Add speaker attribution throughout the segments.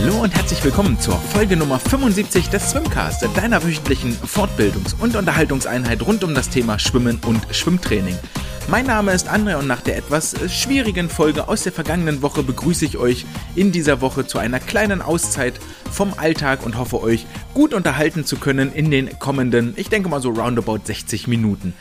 Speaker 1: Hallo und herzlich willkommen zur Folge Nummer 75 des Swimcast, deiner wöchentlichen Fortbildungs- und Unterhaltungseinheit rund um das Thema Schwimmen und Schwimmtraining. Mein Name ist André und nach der etwas schwierigen Folge aus der vergangenen Woche begrüße ich euch in dieser Woche zu einer kleinen Auszeit vom Alltag und hoffe euch gut unterhalten zu können in den kommenden, ich denke mal so roundabout 60 Minuten.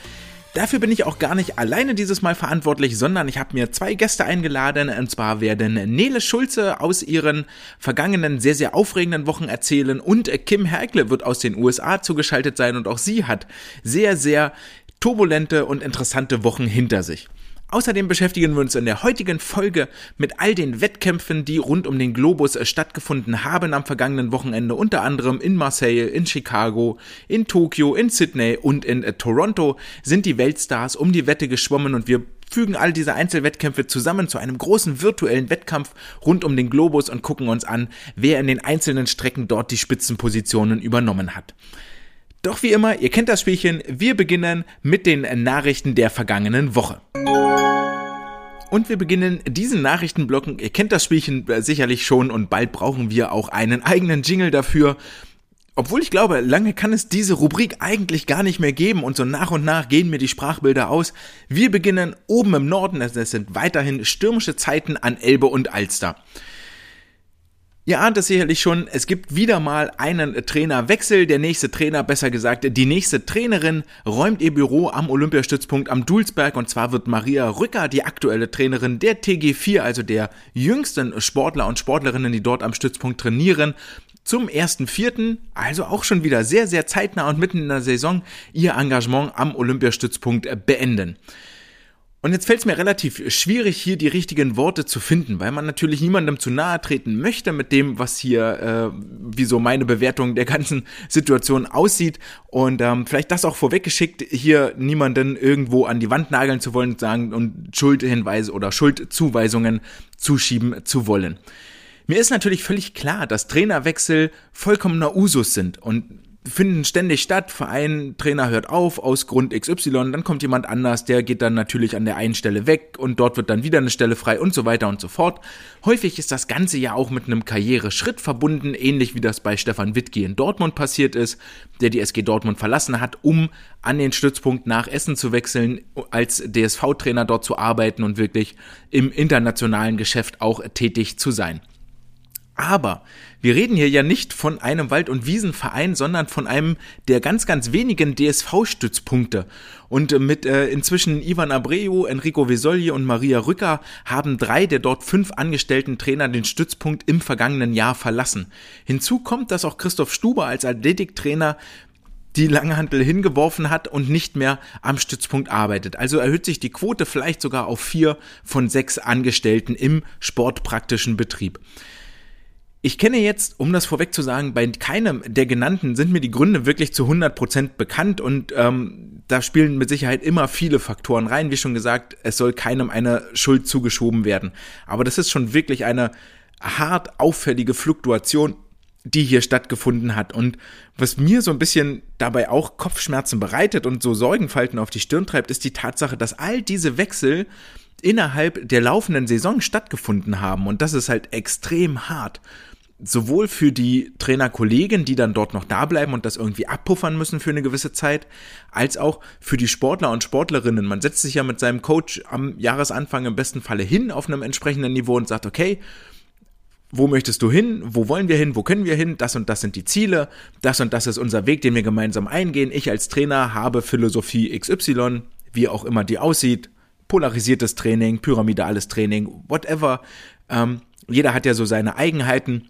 Speaker 1: Dafür bin ich auch gar nicht alleine dieses Mal verantwortlich, sondern ich habe mir zwei Gäste eingeladen. Und zwar werden Nele Schulze aus ihren vergangenen sehr, sehr aufregenden Wochen erzählen und Kim Herkle wird aus den USA zugeschaltet sein und auch sie hat sehr, sehr turbulente und interessante Wochen hinter sich. Außerdem beschäftigen wir uns in der heutigen Folge mit all den Wettkämpfen, die rund um den Globus stattgefunden haben am vergangenen Wochenende, unter anderem in Marseille, in Chicago, in Tokio, in Sydney und in äh, Toronto sind die Weltstars um die Wette geschwommen und wir fügen all diese Einzelwettkämpfe zusammen zu einem großen virtuellen Wettkampf rund um den Globus und gucken uns an, wer in den einzelnen Strecken dort die Spitzenpositionen übernommen hat. Doch wie immer, ihr kennt das Spielchen, wir beginnen mit den Nachrichten der vergangenen Woche. Und wir beginnen diesen Nachrichtenblocken. Ihr kennt das Spielchen äh, sicherlich schon und bald brauchen wir auch einen eigenen Jingle dafür. Obwohl ich glaube, lange kann es diese Rubrik eigentlich gar nicht mehr geben und so nach und nach gehen mir die Sprachbilder aus. Wir beginnen oben im Norden, es sind weiterhin stürmische Zeiten an Elbe und Alster. Ihr ahnt es sicherlich schon, es gibt wieder mal einen Trainerwechsel. Der nächste Trainer, besser gesagt, die nächste Trainerin räumt ihr Büro am Olympiastützpunkt am Dulsberg und zwar wird Maria Rücker die aktuelle Trainerin der TG4, also der jüngsten Sportler und Sportlerinnen, die dort am Stützpunkt trainieren zum ersten Vierten, also auch schon wieder sehr, sehr zeitnah und mitten in der Saison, ihr Engagement am Olympiastützpunkt beenden. Und jetzt fällt es mir relativ schwierig, hier die richtigen Worte zu finden, weil man natürlich niemandem zu nahe treten möchte mit dem, was hier, äh, wie so meine Bewertung der ganzen Situation aussieht. Und ähm, vielleicht das auch vorweggeschickt, hier niemanden irgendwo an die Wand nageln zu wollen und sagen und Schuldhinweise oder Schuldzuweisungen zuschieben zu wollen. Mir ist natürlich völlig klar, dass Trainerwechsel vollkommener Usus sind und finden ständig statt. Verein, Trainer hört auf aus Grund XY, dann kommt jemand anders, der geht dann natürlich an der einen Stelle weg und dort wird dann wieder eine Stelle frei und so weiter und so fort. Häufig ist das Ganze ja auch mit einem Karriereschritt verbunden, ähnlich wie das bei Stefan Wittke in Dortmund passiert ist, der die SG Dortmund verlassen hat, um an den Stützpunkt nach Essen zu wechseln, als DSV-Trainer dort zu arbeiten und wirklich im internationalen Geschäft auch tätig zu sein. Aber wir reden hier ja nicht von einem Wald- und Wiesenverein, sondern von einem der ganz, ganz wenigen DSV-Stützpunkte. Und äh, mit äh, inzwischen Ivan Abreu, Enrico Vesogli und Maria Rücker haben drei der dort fünf angestellten Trainer den Stützpunkt im vergangenen Jahr verlassen. Hinzu kommt, dass auch Christoph Stuber als Athletiktrainer die Langhantel hingeworfen hat und nicht mehr am Stützpunkt arbeitet. Also erhöht sich die Quote vielleicht sogar auf vier von sechs Angestellten im sportpraktischen Betrieb. Ich kenne jetzt, um das vorweg zu sagen, bei keinem der genannten sind mir die Gründe wirklich zu 100% bekannt und ähm, da spielen mit Sicherheit immer viele Faktoren rein. Wie schon gesagt, es soll keinem eine Schuld zugeschoben werden. Aber das ist schon wirklich eine hart auffällige Fluktuation, die hier stattgefunden hat. Und was mir so ein bisschen dabei auch Kopfschmerzen bereitet und so Sorgenfalten auf die Stirn treibt, ist die Tatsache, dass all diese Wechsel innerhalb der laufenden Saison stattgefunden haben. Und das ist halt extrem hart sowohl für die Trainerkollegen, die dann dort noch da bleiben und das irgendwie abpuffern müssen für eine gewisse Zeit, als auch für die Sportler und Sportlerinnen. Man setzt sich ja mit seinem Coach am Jahresanfang im besten Falle hin auf einem entsprechenden Niveau und sagt, okay, wo möchtest du hin? Wo wollen wir hin? Wo können wir hin? Das und das sind die Ziele. Das und das ist unser Weg, den wir gemeinsam eingehen. Ich als Trainer habe Philosophie XY, wie auch immer die aussieht. Polarisiertes Training, pyramidales Training, whatever. Ähm, jeder hat ja so seine Eigenheiten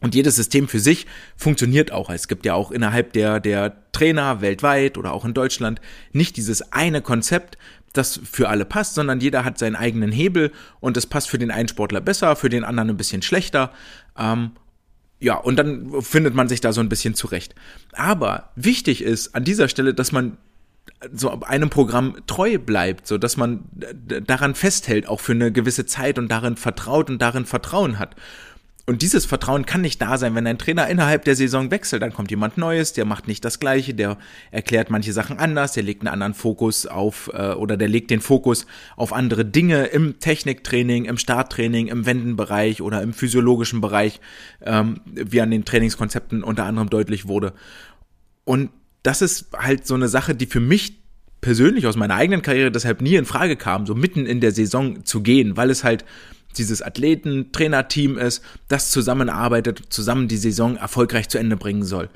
Speaker 1: und jedes System für sich funktioniert auch. Es gibt ja auch innerhalb der, der Trainer weltweit oder auch in Deutschland nicht dieses eine Konzept, das für alle passt, sondern jeder hat seinen eigenen Hebel und es passt für den einen Sportler besser, für den anderen ein bisschen schlechter. Ähm, ja, und dann findet man sich da so ein bisschen zurecht. Aber wichtig ist an dieser Stelle, dass man so einem Programm treu bleibt, so dass man daran festhält, auch für eine gewisse Zeit und darin vertraut und darin Vertrauen hat. und dieses Vertrauen kann nicht da sein, wenn ein Trainer innerhalb der Saison wechselt. Dann kommt jemand Neues, der macht nicht das Gleiche, der erklärt manche Sachen anders, der legt einen anderen Fokus auf äh, oder der legt den Fokus auf andere Dinge im Techniktraining, im Starttraining, im Wendenbereich oder im physiologischen Bereich, ähm, wie an den Trainingskonzepten unter anderem deutlich wurde. Und das ist halt so eine Sache, die für mich persönlich aus meiner eigenen Karriere deshalb nie in Frage kam, so mitten in der Saison zu gehen, weil es halt dieses Athleten-Trainer-Team ist, das zusammenarbeitet, zusammen die Saison erfolgreich zu Ende bringen soll.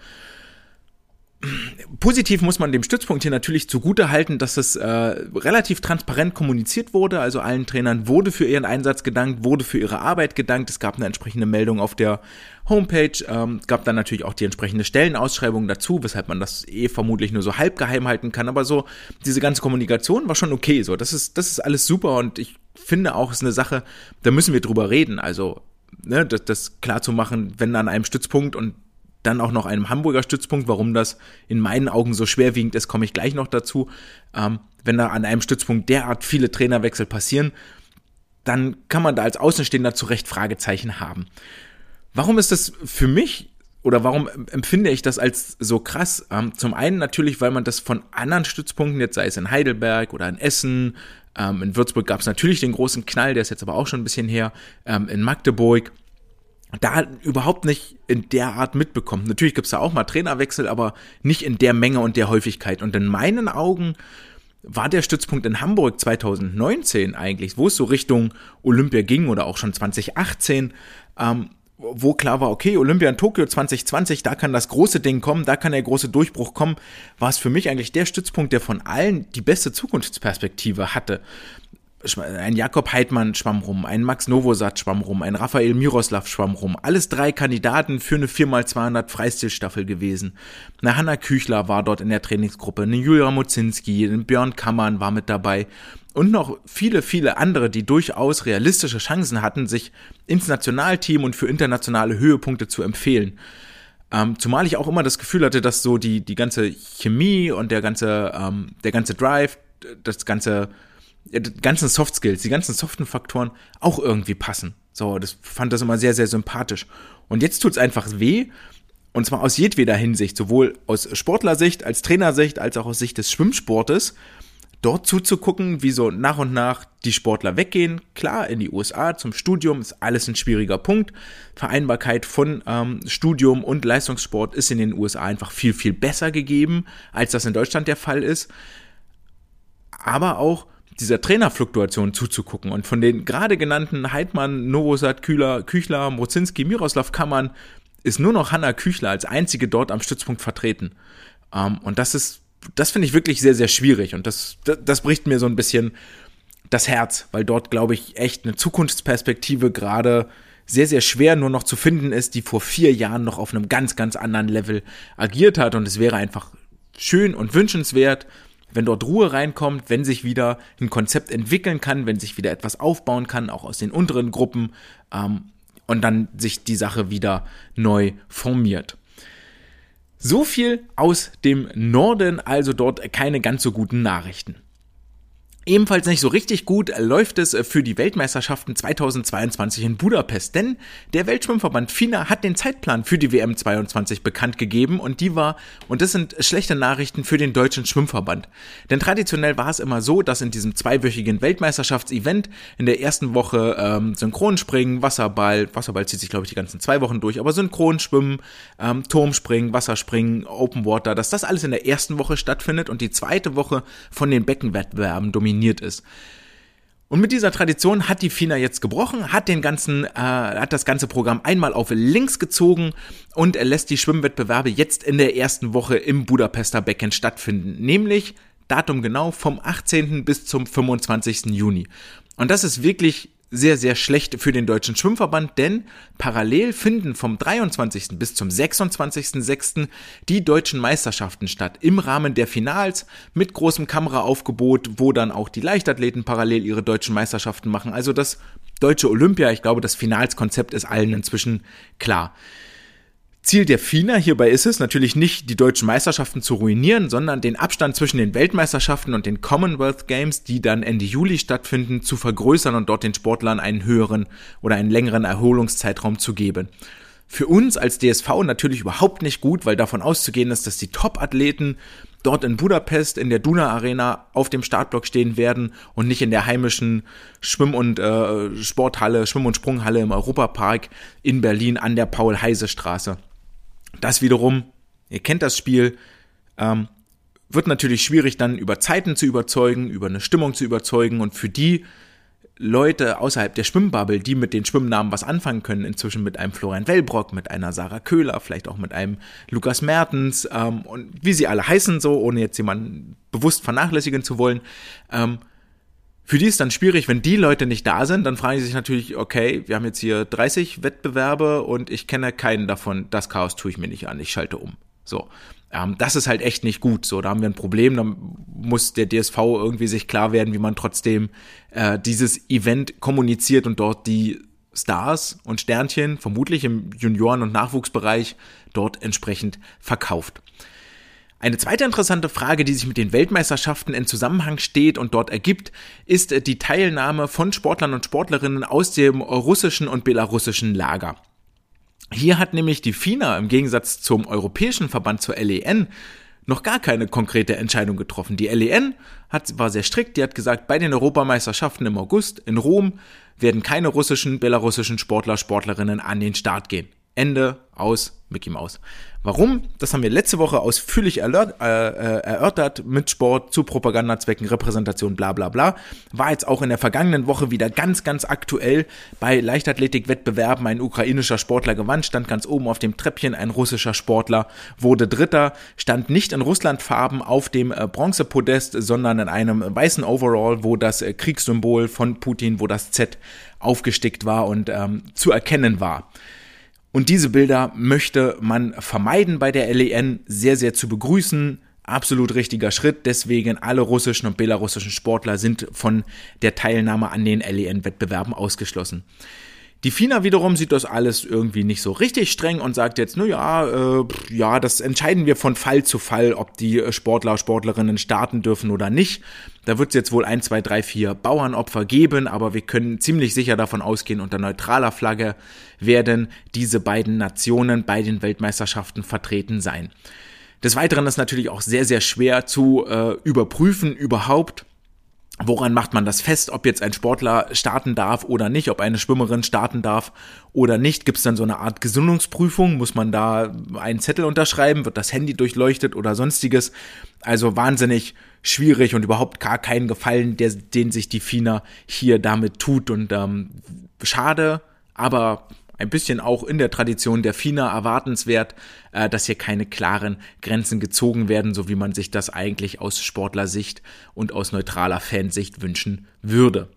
Speaker 1: Positiv muss man dem Stützpunkt hier natürlich zugute halten, dass es äh, relativ transparent kommuniziert wurde. Also allen Trainern wurde für ihren Einsatz gedankt, wurde für ihre Arbeit gedankt. Es gab eine entsprechende Meldung auf der Homepage, ähm, gab dann natürlich auch die entsprechende Stellenausschreibung dazu, weshalb man das eh vermutlich nur so halb geheim halten kann. Aber so diese ganze Kommunikation war schon okay. So, das ist das ist alles super und ich finde auch, ist eine Sache, da müssen wir drüber reden. Also, ne, das, das klar zu machen, wenn an einem Stützpunkt und dann auch noch einem Hamburger Stützpunkt, warum das in meinen Augen so schwerwiegend ist, komme ich gleich noch dazu. Ähm, wenn da an einem Stützpunkt derart viele Trainerwechsel passieren, dann kann man da als Außenstehender zu Recht Fragezeichen haben. Warum ist das für mich oder warum empfinde ich das als so krass? Ähm, zum einen natürlich, weil man das von anderen Stützpunkten, jetzt sei es in Heidelberg oder in Essen, ähm, in Würzburg gab es natürlich den großen Knall, der ist jetzt aber auch schon ein bisschen her, ähm, in Magdeburg, da überhaupt nicht in der Art mitbekommt. Natürlich gibt es da auch mal Trainerwechsel, aber nicht in der Menge und der Häufigkeit. Und in meinen Augen war der Stützpunkt in Hamburg 2019 eigentlich, wo es so Richtung Olympia ging oder auch schon 2018, ähm, wo klar war, okay, Olympia in Tokio 2020, da kann das große Ding kommen, da kann der große Durchbruch kommen, war es für mich eigentlich der Stützpunkt, der von allen die beste Zukunftsperspektive hatte. Ein Jakob Heidmann schwamm rum, ein Max Novosat schwamm rum, ein Raphael Miroslav schwamm rum. Alles drei Kandidaten für eine 4x200 Freistilstaffel gewesen. Eine Hanna Küchler war dort in der Trainingsgruppe, eine Julia Mozinski, ein Björn Kammern war mit dabei und noch viele, viele andere, die durchaus realistische Chancen hatten, sich ins Nationalteam und für internationale Höhepunkte zu empfehlen. Ähm, zumal ich auch immer das Gefühl hatte, dass so die, die ganze Chemie und der ganze, ähm, der ganze Drive, das ganze, die ganzen Soft Skills, die ganzen soften Faktoren auch irgendwie passen. So, das fand das immer sehr, sehr sympathisch. Und jetzt tut's einfach weh. Und zwar aus jedweder Hinsicht, sowohl aus Sportlersicht, als Trainersicht, als auch aus Sicht des Schwimmsportes dort zuzugucken, wie so nach und nach die Sportler weggehen. Klar, in die USA zum Studium ist alles ein schwieriger Punkt. Vereinbarkeit von ähm, Studium und Leistungssport ist in den USA einfach viel, viel besser gegeben, als das in Deutschland der Fall ist. Aber auch dieser Trainerfluktuation zuzugucken. Und von den gerade genannten Heidmann, Novosad, Kühler, Küchler, Mozinski, Miroslav Kammern ist nur noch Hanna Küchler als einzige dort am Stützpunkt vertreten. Ähm, und das ist das finde ich wirklich sehr, sehr schwierig. Und das, das, das bricht mir so ein bisschen das Herz, weil dort, glaube ich, echt eine Zukunftsperspektive gerade sehr, sehr schwer nur noch zu finden ist, die vor vier Jahren noch auf einem ganz, ganz anderen Level agiert hat. Und es wäre einfach schön und wünschenswert, wenn dort Ruhe reinkommt, wenn sich wieder ein Konzept entwickeln kann, wenn sich wieder etwas aufbauen kann, auch aus den unteren Gruppen ähm, und dann sich die Sache wieder neu formiert. So viel aus dem Norden, also dort keine ganz so guten Nachrichten. Ebenfalls nicht so richtig gut läuft es für die Weltmeisterschaften 2022 in Budapest, denn der Weltschwimmverband FINA hat den Zeitplan für die WM 22 bekannt gegeben und die war, und das sind schlechte Nachrichten für den deutschen Schwimmverband. Denn traditionell war es immer so, dass in diesem zweiwöchigen Weltmeisterschaftsevent in der ersten Woche ähm, Synchronspringen, Wasserball, Wasserball zieht sich glaube ich die ganzen zwei Wochen durch, aber Synchronschwimmen, ähm, Turmspringen, Wasserspringen, Open Water, dass das alles in der ersten Woche stattfindet und die zweite Woche von den Beckenwettbewerben dominiert dominiert ist. Und mit dieser Tradition hat die FINA jetzt gebrochen, hat den ganzen, äh, hat das ganze Programm einmal auf links gezogen und er lässt die Schwimmwettbewerbe jetzt in der ersten Woche im Budapester Becken stattfinden, nämlich Datum genau vom 18. bis zum 25. Juni. Und das ist wirklich sehr, sehr schlecht für den Deutschen Schwimmverband, denn parallel finden vom 23. bis zum 26.06. die deutschen Meisterschaften statt im Rahmen der Finals mit großem Kameraaufgebot, wo dann auch die Leichtathleten parallel ihre deutschen Meisterschaften machen. Also das deutsche Olympia, ich glaube, das Finalskonzept ist allen inzwischen klar. Ziel der FINA hierbei ist es natürlich nicht, die deutschen Meisterschaften zu ruinieren, sondern den Abstand zwischen den Weltmeisterschaften und den Commonwealth Games, die dann Ende Juli stattfinden, zu vergrößern und dort den Sportlern einen höheren oder einen längeren Erholungszeitraum zu geben. Für uns als DSV natürlich überhaupt nicht gut, weil davon auszugehen ist, dass die Top-Athleten dort in Budapest in der Duna Arena auf dem Startblock stehen werden und nicht in der heimischen Schwimm- und äh, Sporthalle, Schwimm- und Sprunghalle im Europapark in Berlin an der Paul-Heise-Straße. Das wiederum, ihr kennt das Spiel, ähm, wird natürlich schwierig dann über Zeiten zu überzeugen, über eine Stimmung zu überzeugen und für die Leute außerhalb der Schwimmbubble, die mit den Schwimmnamen was anfangen können, inzwischen mit einem Florian Wellbrock, mit einer Sarah Köhler, vielleicht auch mit einem Lukas Mertens ähm, und wie sie alle heißen so, ohne jetzt jemanden bewusst vernachlässigen zu wollen, ähm, für die ist dann schwierig, wenn die Leute nicht da sind, dann fragen sie sich natürlich, okay, wir haben jetzt hier 30 Wettbewerbe und ich kenne keinen davon, das Chaos tue ich mir nicht an, ich schalte um. So. Ähm, das ist halt echt nicht gut. So, da haben wir ein Problem. Da muss der DSV irgendwie sich klar werden, wie man trotzdem äh, dieses Event kommuniziert und dort die Stars und Sternchen, vermutlich im Junioren- und Nachwuchsbereich, dort entsprechend verkauft. Eine zweite interessante Frage, die sich mit den Weltmeisterschaften in Zusammenhang steht und dort ergibt, ist die Teilnahme von Sportlern und Sportlerinnen aus dem russischen und belarussischen Lager. Hier hat nämlich die FINA im Gegensatz zum Europäischen Verband zur LEN noch gar keine konkrete Entscheidung getroffen. Die LEN hat, war sehr strikt, die hat gesagt, bei den Europameisterschaften im August in Rom werden keine russischen, belarussischen Sportler, Sportlerinnen an den Start gehen. Ende aus Mickey Mouse. Warum? Das haben wir letzte Woche ausführlich erörtert, äh, äh, erörtert mit Sport zu Propagandazwecken, Repräsentation, bla bla bla. War jetzt auch in der vergangenen Woche wieder ganz, ganz aktuell bei Leichtathletikwettbewerben. Ein ukrainischer Sportler gewann, stand ganz oben auf dem Treppchen. Ein russischer Sportler wurde Dritter, stand nicht in Russlandfarben auf dem äh, Bronzepodest, sondern in einem weißen Overall, wo das äh, Kriegssymbol von Putin, wo das Z aufgestickt war und ähm, zu erkennen war. Und diese Bilder möchte man vermeiden bei der LEN, sehr, sehr zu begrüßen. Absolut richtiger Schritt. Deswegen alle russischen und belarussischen Sportler sind von der Teilnahme an den LEN-Wettbewerben ausgeschlossen. Die FINA wiederum sieht das alles irgendwie nicht so richtig streng und sagt jetzt, na ja, äh, ja, das entscheiden wir von Fall zu Fall, ob die Sportler, Sportlerinnen starten dürfen oder nicht. Da wird es jetzt wohl ein, zwei, drei, vier Bauernopfer geben, aber wir können ziemlich sicher davon ausgehen, unter neutraler Flagge werden diese beiden Nationen bei den Weltmeisterschaften vertreten sein. Des Weiteren ist natürlich auch sehr, sehr schwer zu äh, überprüfen überhaupt, Woran macht man das fest, ob jetzt ein Sportler starten darf oder nicht, ob eine Schwimmerin starten darf oder nicht? Gibt es dann so eine Art Gesundungsprüfung? Muss man da einen Zettel unterschreiben? Wird das Handy durchleuchtet oder sonstiges? Also wahnsinnig schwierig und überhaupt gar keinen Gefallen, der, den sich die FINA hier damit tut. Und ähm, schade, aber ein bisschen auch in der Tradition der FINA erwartenswert, äh, dass hier keine klaren Grenzen gezogen werden, so wie man sich das eigentlich aus Sportlersicht und aus neutraler Fansicht wünschen würde.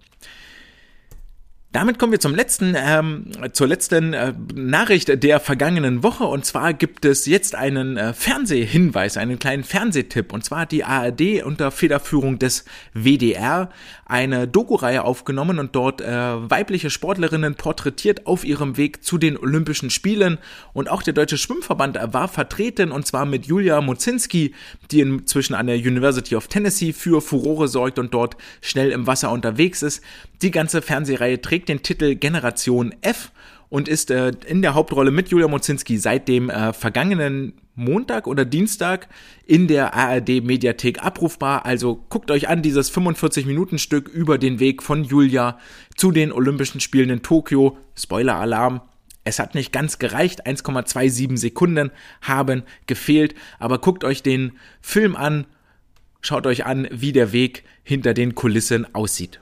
Speaker 1: Damit kommen wir zum letzten, ähm, zur letzten äh, Nachricht der vergangenen Woche. Und zwar gibt es jetzt einen äh, Fernsehhinweis, einen kleinen Fernsehtipp. Und zwar hat die ARD unter Federführung des WDR eine Doku-Reihe aufgenommen und dort äh, weibliche Sportlerinnen porträtiert auf ihrem Weg zu den Olympischen Spielen. Und auch der Deutsche Schwimmverband war vertreten und zwar mit Julia Mozinski, die inzwischen an der University of Tennessee für Furore sorgt und dort schnell im Wasser unterwegs ist. Die ganze Fernsehreihe trägt den Titel Generation F und ist äh, in der Hauptrolle mit Julia Mozinski seit dem äh, vergangenen Montag oder Dienstag in der ARD Mediathek abrufbar. Also guckt euch an dieses 45 Minuten Stück über den Weg von Julia zu den Olympischen Spielen in Tokio. Spoiler Alarm. Es hat nicht ganz gereicht, 1,27 Sekunden haben gefehlt, aber guckt euch den Film an, schaut euch an, wie der Weg hinter den Kulissen aussieht.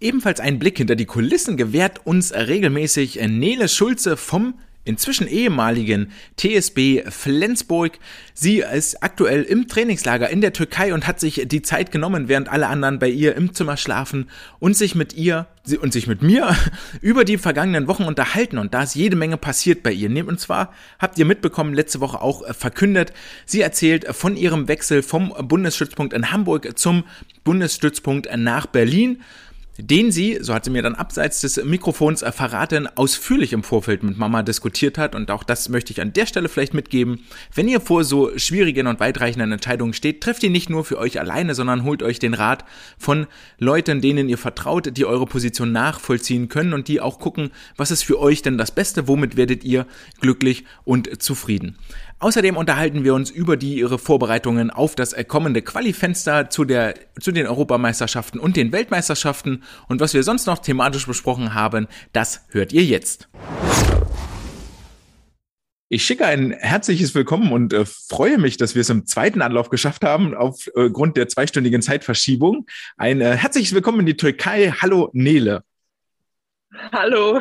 Speaker 1: Ebenfalls einen Blick hinter die Kulissen gewährt uns regelmäßig Nele Schulze vom inzwischen ehemaligen TSB Flensburg. Sie ist aktuell im Trainingslager in der Türkei und hat sich die Zeit genommen, während alle anderen bei ihr im Zimmer schlafen und sich mit ihr und sich mit mir über die vergangenen Wochen unterhalten und da ist jede Menge passiert bei ihr. Und zwar habt ihr mitbekommen, letzte Woche auch verkündet, sie erzählt von ihrem Wechsel vom Bundesstützpunkt in Hamburg zum Bundesstützpunkt nach Berlin den sie, so hat sie mir dann abseits des Mikrofons verraten, ausführlich im Vorfeld mit Mama diskutiert hat. Und auch das möchte ich an der Stelle vielleicht mitgeben. Wenn ihr vor so schwierigen und weitreichenden Entscheidungen steht, trefft ihr nicht nur für euch alleine, sondern holt euch den Rat von Leuten, denen ihr vertraut, die eure Position nachvollziehen können und die auch gucken, was ist für euch denn das Beste, womit werdet ihr glücklich und zufrieden. Außerdem unterhalten wir uns über die ihre Vorbereitungen auf das kommende Qualifenster zu der zu den Europameisterschaften und den Weltmeisterschaften und was wir sonst noch thematisch besprochen haben, das hört ihr jetzt. Ich schicke ein herzliches Willkommen und äh, freue mich, dass wir es im zweiten Anlauf geschafft haben, aufgrund äh, der zweistündigen Zeitverschiebung. Ein äh, herzliches Willkommen in die Türkei. Hallo Nele.
Speaker 2: Hallo.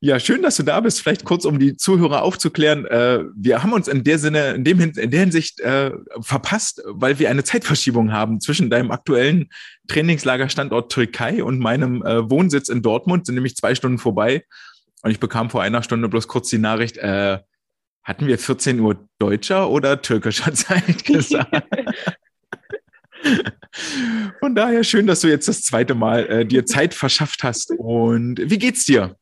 Speaker 1: Ja, schön, dass du da bist. Vielleicht kurz, um die Zuhörer aufzuklären. Äh, wir haben uns in der Sinne, in, dem, in der Hinsicht äh, verpasst, weil wir eine Zeitverschiebung haben zwischen deinem aktuellen Trainingslagerstandort Türkei und meinem äh, Wohnsitz in Dortmund, sind nämlich zwei Stunden vorbei. Und ich bekam vor einer Stunde bloß kurz die Nachricht, äh, hatten wir 14 Uhr deutscher oder türkischer Zeit gesagt? Von daher schön, dass du jetzt das zweite Mal äh, dir Zeit verschafft hast. Und wie geht's dir?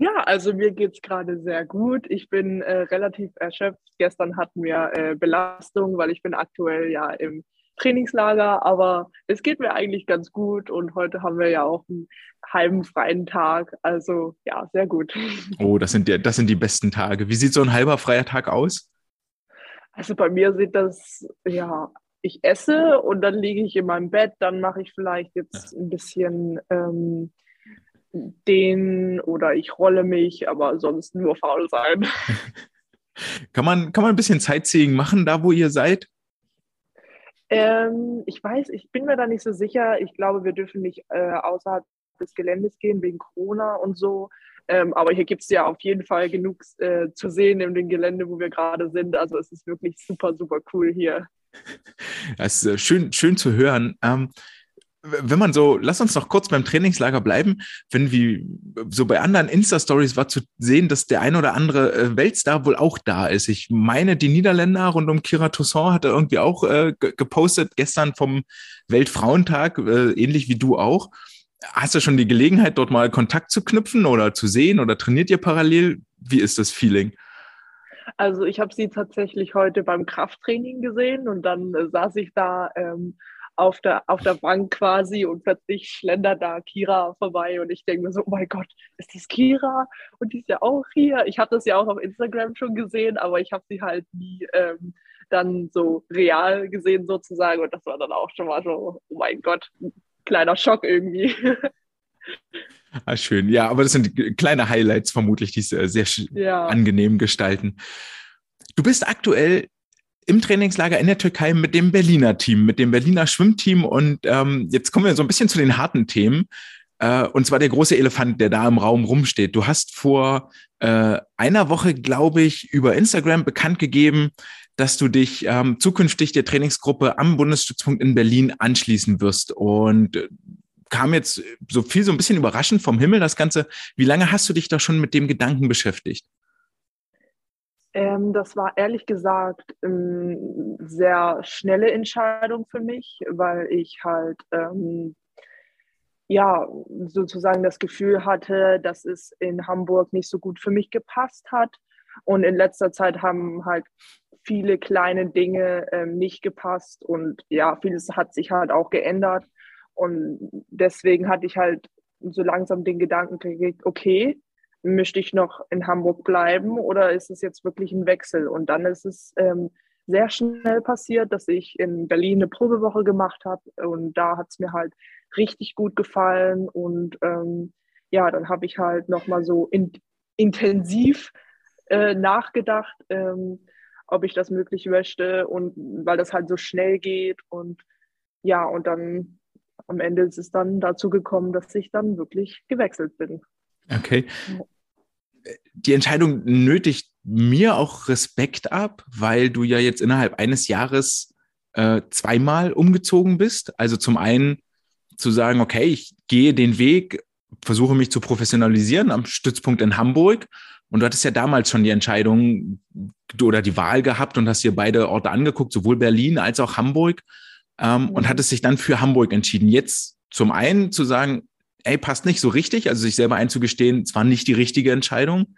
Speaker 2: Ja, also mir geht's gerade sehr gut. Ich bin äh, relativ erschöpft. Gestern hatten wir äh, Belastung, weil ich bin aktuell ja im Trainingslager, aber es geht mir eigentlich ganz gut und heute haben wir ja auch einen halben freien Tag. Also ja, sehr gut.
Speaker 1: Oh, das sind, die, das sind die besten Tage. Wie sieht so ein halber freier Tag aus?
Speaker 2: Also bei mir sieht das ja ich esse und dann liege ich in meinem Bett, dann mache ich vielleicht jetzt ein bisschen ähm, den oder ich rolle mich, aber sonst nur faul sein.
Speaker 1: kann, man, kann man ein bisschen Sightseeing machen, da wo ihr seid?
Speaker 2: Ähm, ich weiß, ich bin mir da nicht so sicher. Ich glaube, wir dürfen nicht äh, außerhalb des Geländes gehen wegen Corona und so. Ähm, aber hier gibt es ja auf jeden Fall genug äh, zu sehen in dem Gelände, wo wir gerade sind. Also es ist wirklich super, super cool hier.
Speaker 1: Das ist äh, schön, schön zu hören. Ähm, wenn man so, lass uns noch kurz beim Trainingslager bleiben, wenn wie so bei anderen Insta-Stories war zu sehen, dass der ein oder andere äh, Weltstar wohl auch da ist. Ich meine, die Niederländer rund um Kira Toussaint hat er irgendwie auch äh, gepostet gestern vom Weltfrauentag, äh, ähnlich wie du auch. Hast du schon die Gelegenheit, dort mal Kontakt zu knüpfen oder zu sehen oder trainiert ihr parallel? Wie ist das Feeling?
Speaker 2: Also ich habe sie tatsächlich heute beim Krafttraining gesehen und dann äh, saß ich da ähm, auf, der, auf der Bank quasi und plötzlich schlendert da Kira vorbei und ich denke mir so, oh mein Gott, ist das Kira? Und die ist ja auch hier. Ich habe das ja auch auf Instagram schon gesehen, aber ich habe sie halt nie ähm, dann so real gesehen sozusagen und das war dann auch schon mal so, oh mein Gott, ein kleiner Schock irgendwie.
Speaker 1: Ah, schön. Ja, aber das sind kleine Highlights vermutlich, die es äh, sehr ja. angenehm gestalten. Du bist aktuell im Trainingslager in der Türkei mit dem Berliner Team, mit dem Berliner Schwimmteam. Und ähm, jetzt kommen wir so ein bisschen zu den harten Themen. Äh, und zwar der große Elefant, der da im Raum rumsteht. Du hast vor äh, einer Woche, glaube ich, über Instagram bekannt gegeben, dass du dich ähm, zukünftig der Trainingsgruppe am Bundesstützpunkt in Berlin anschließen wirst. Und kam jetzt so viel so ein bisschen überraschend vom Himmel das Ganze. Wie lange hast du dich da schon mit dem Gedanken beschäftigt?
Speaker 2: Ähm, das war ehrlich gesagt eine ähm, sehr schnelle Entscheidung für mich, weil ich halt ähm, ja sozusagen das Gefühl hatte, dass es in Hamburg nicht so gut für mich gepasst hat. Und in letzter Zeit haben halt viele kleine Dinge ähm, nicht gepasst und ja, vieles hat sich halt auch geändert. Und deswegen hatte ich halt so langsam den Gedanken gekriegt, okay, möchte ich noch in Hamburg bleiben oder ist es jetzt wirklich ein Wechsel? Und dann ist es ähm, sehr schnell passiert, dass ich in Berlin eine Probewoche gemacht habe und da hat es mir halt richtig gut gefallen und ähm, ja, dann habe ich halt nochmal so in, intensiv äh, nachgedacht, ähm, ob ich das möglich möchte und weil das halt so schnell geht und ja, und dann am Ende ist es dann dazu gekommen, dass ich dann wirklich gewechselt bin.
Speaker 1: Okay. Die Entscheidung nötigt mir auch Respekt ab, weil du ja jetzt innerhalb eines Jahres äh, zweimal umgezogen bist. Also zum einen zu sagen, okay, ich gehe den Weg, versuche mich zu professionalisieren am Stützpunkt in Hamburg. Und du hattest ja damals schon die Entscheidung oder die Wahl gehabt und hast dir beide Orte angeguckt, sowohl Berlin als auch Hamburg. ähm, mhm. und hat es sich dann für Hamburg entschieden. Jetzt zum einen zu sagen, ey, passt nicht so richtig, also sich selber einzugestehen, es war nicht die richtige Entscheidung.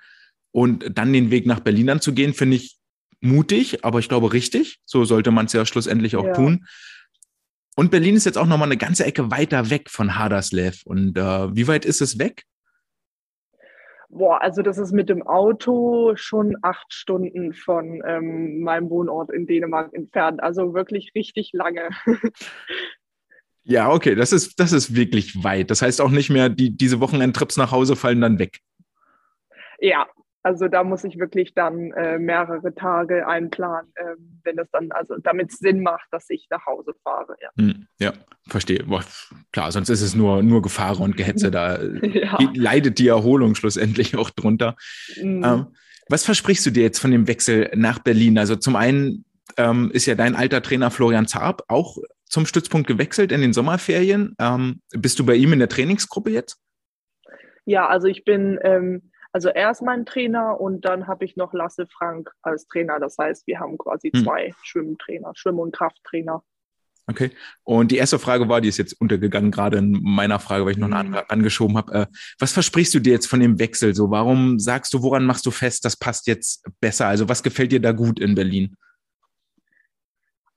Speaker 1: Und dann den Weg nach Berlin anzugehen, finde ich mutig, aber ich glaube richtig. So sollte man es ja schlussendlich auch ja. tun. Und Berlin ist jetzt auch nochmal eine ganze Ecke weiter weg von Haderslev. Und äh, wie weit ist es weg?
Speaker 2: Boah, also das ist mit dem Auto schon acht Stunden von ähm, meinem Wohnort in Dänemark entfernt. Also wirklich richtig lange.
Speaker 1: ja, okay, das ist, das ist wirklich weit. Das heißt auch nicht mehr, die, diese Wochenendtrips nach Hause fallen dann weg.
Speaker 2: Ja, also da muss ich wirklich dann äh, mehrere Tage einplanen, äh, wenn es dann, also damit es Sinn macht, dass ich nach Hause fahre. Ja,
Speaker 1: hm, ja verstehe. Boah, klar, sonst ist es nur, nur Gefahr und Gehetze. Da ja. leidet die Erholung schlussendlich auch drunter. Mhm. Ähm, was versprichst du dir jetzt von dem Wechsel nach Berlin? Also zum einen ähm, ist ja dein alter Trainer Florian Zarb auch zum Stützpunkt gewechselt in den Sommerferien. Ähm, bist du bei ihm in der Trainingsgruppe jetzt?
Speaker 2: Ja, also ich bin ähm, also er ist mein Trainer und dann habe ich noch Lasse Frank als Trainer. Das heißt, wir haben quasi hm. zwei Schwimmtrainer, Schwimm- und Krafttrainer.
Speaker 1: Okay. Und die erste Frage war, die ist jetzt untergegangen, gerade in meiner Frage, weil ich noch eine andere hm. angeschoben habe. Äh, was versprichst du dir jetzt von dem Wechsel? So, warum sagst du, woran machst du fest, das passt jetzt besser? Also, was gefällt dir da gut in Berlin?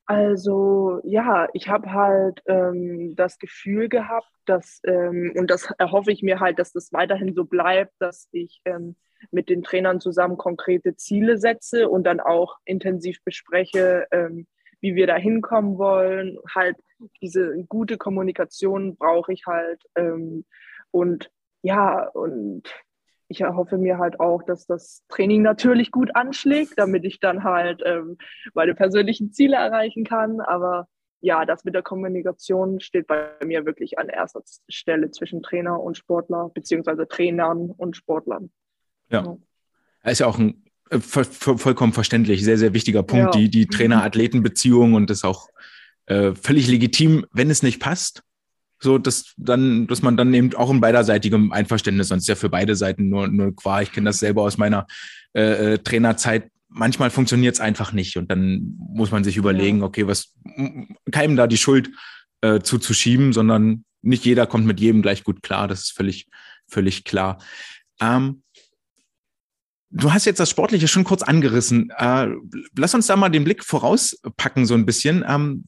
Speaker 2: Also ja, ich habe halt ähm, das Gefühl gehabt, dass, ähm, und das erhoffe ich mir halt, dass das weiterhin so bleibt, dass ich ähm, mit den Trainern zusammen konkrete Ziele setze und dann auch intensiv bespreche, ähm, wie wir da hinkommen wollen. Halt diese gute Kommunikation brauche ich halt. Ähm, und ja, und ich erhoffe mir halt auch, dass das Training natürlich gut anschlägt, damit ich dann halt ähm, meine persönlichen Ziele erreichen kann. Aber ja, das mit der Kommunikation steht bei mir wirklich an erster Stelle zwischen Trainer und Sportler, beziehungsweise Trainern und Sportlern.
Speaker 1: Ja. ja. Ist ja auch ein äh, vollkommen verständlich, sehr, sehr wichtiger Punkt, ja. die, die Trainer-Athleten-Beziehung und das ist auch äh, völlig legitim, wenn es nicht passt so dass dann, dass man dann eben auch in beiderseitigem Einverständnis, sonst ja für beide Seiten nur, nur qua. Ich kenne das selber aus meiner äh, äh Trainerzeit. Manchmal funktioniert es einfach nicht und dann muss man sich überlegen, okay, was keinem da die Schuld äh, zuzuschieben, sondern nicht jeder kommt mit jedem gleich gut klar. Das ist völlig, völlig klar. Ähm, Du hast jetzt das Sportliche schon kurz angerissen. Äh, lass uns da mal den Blick vorauspacken, so ein bisschen. Ähm,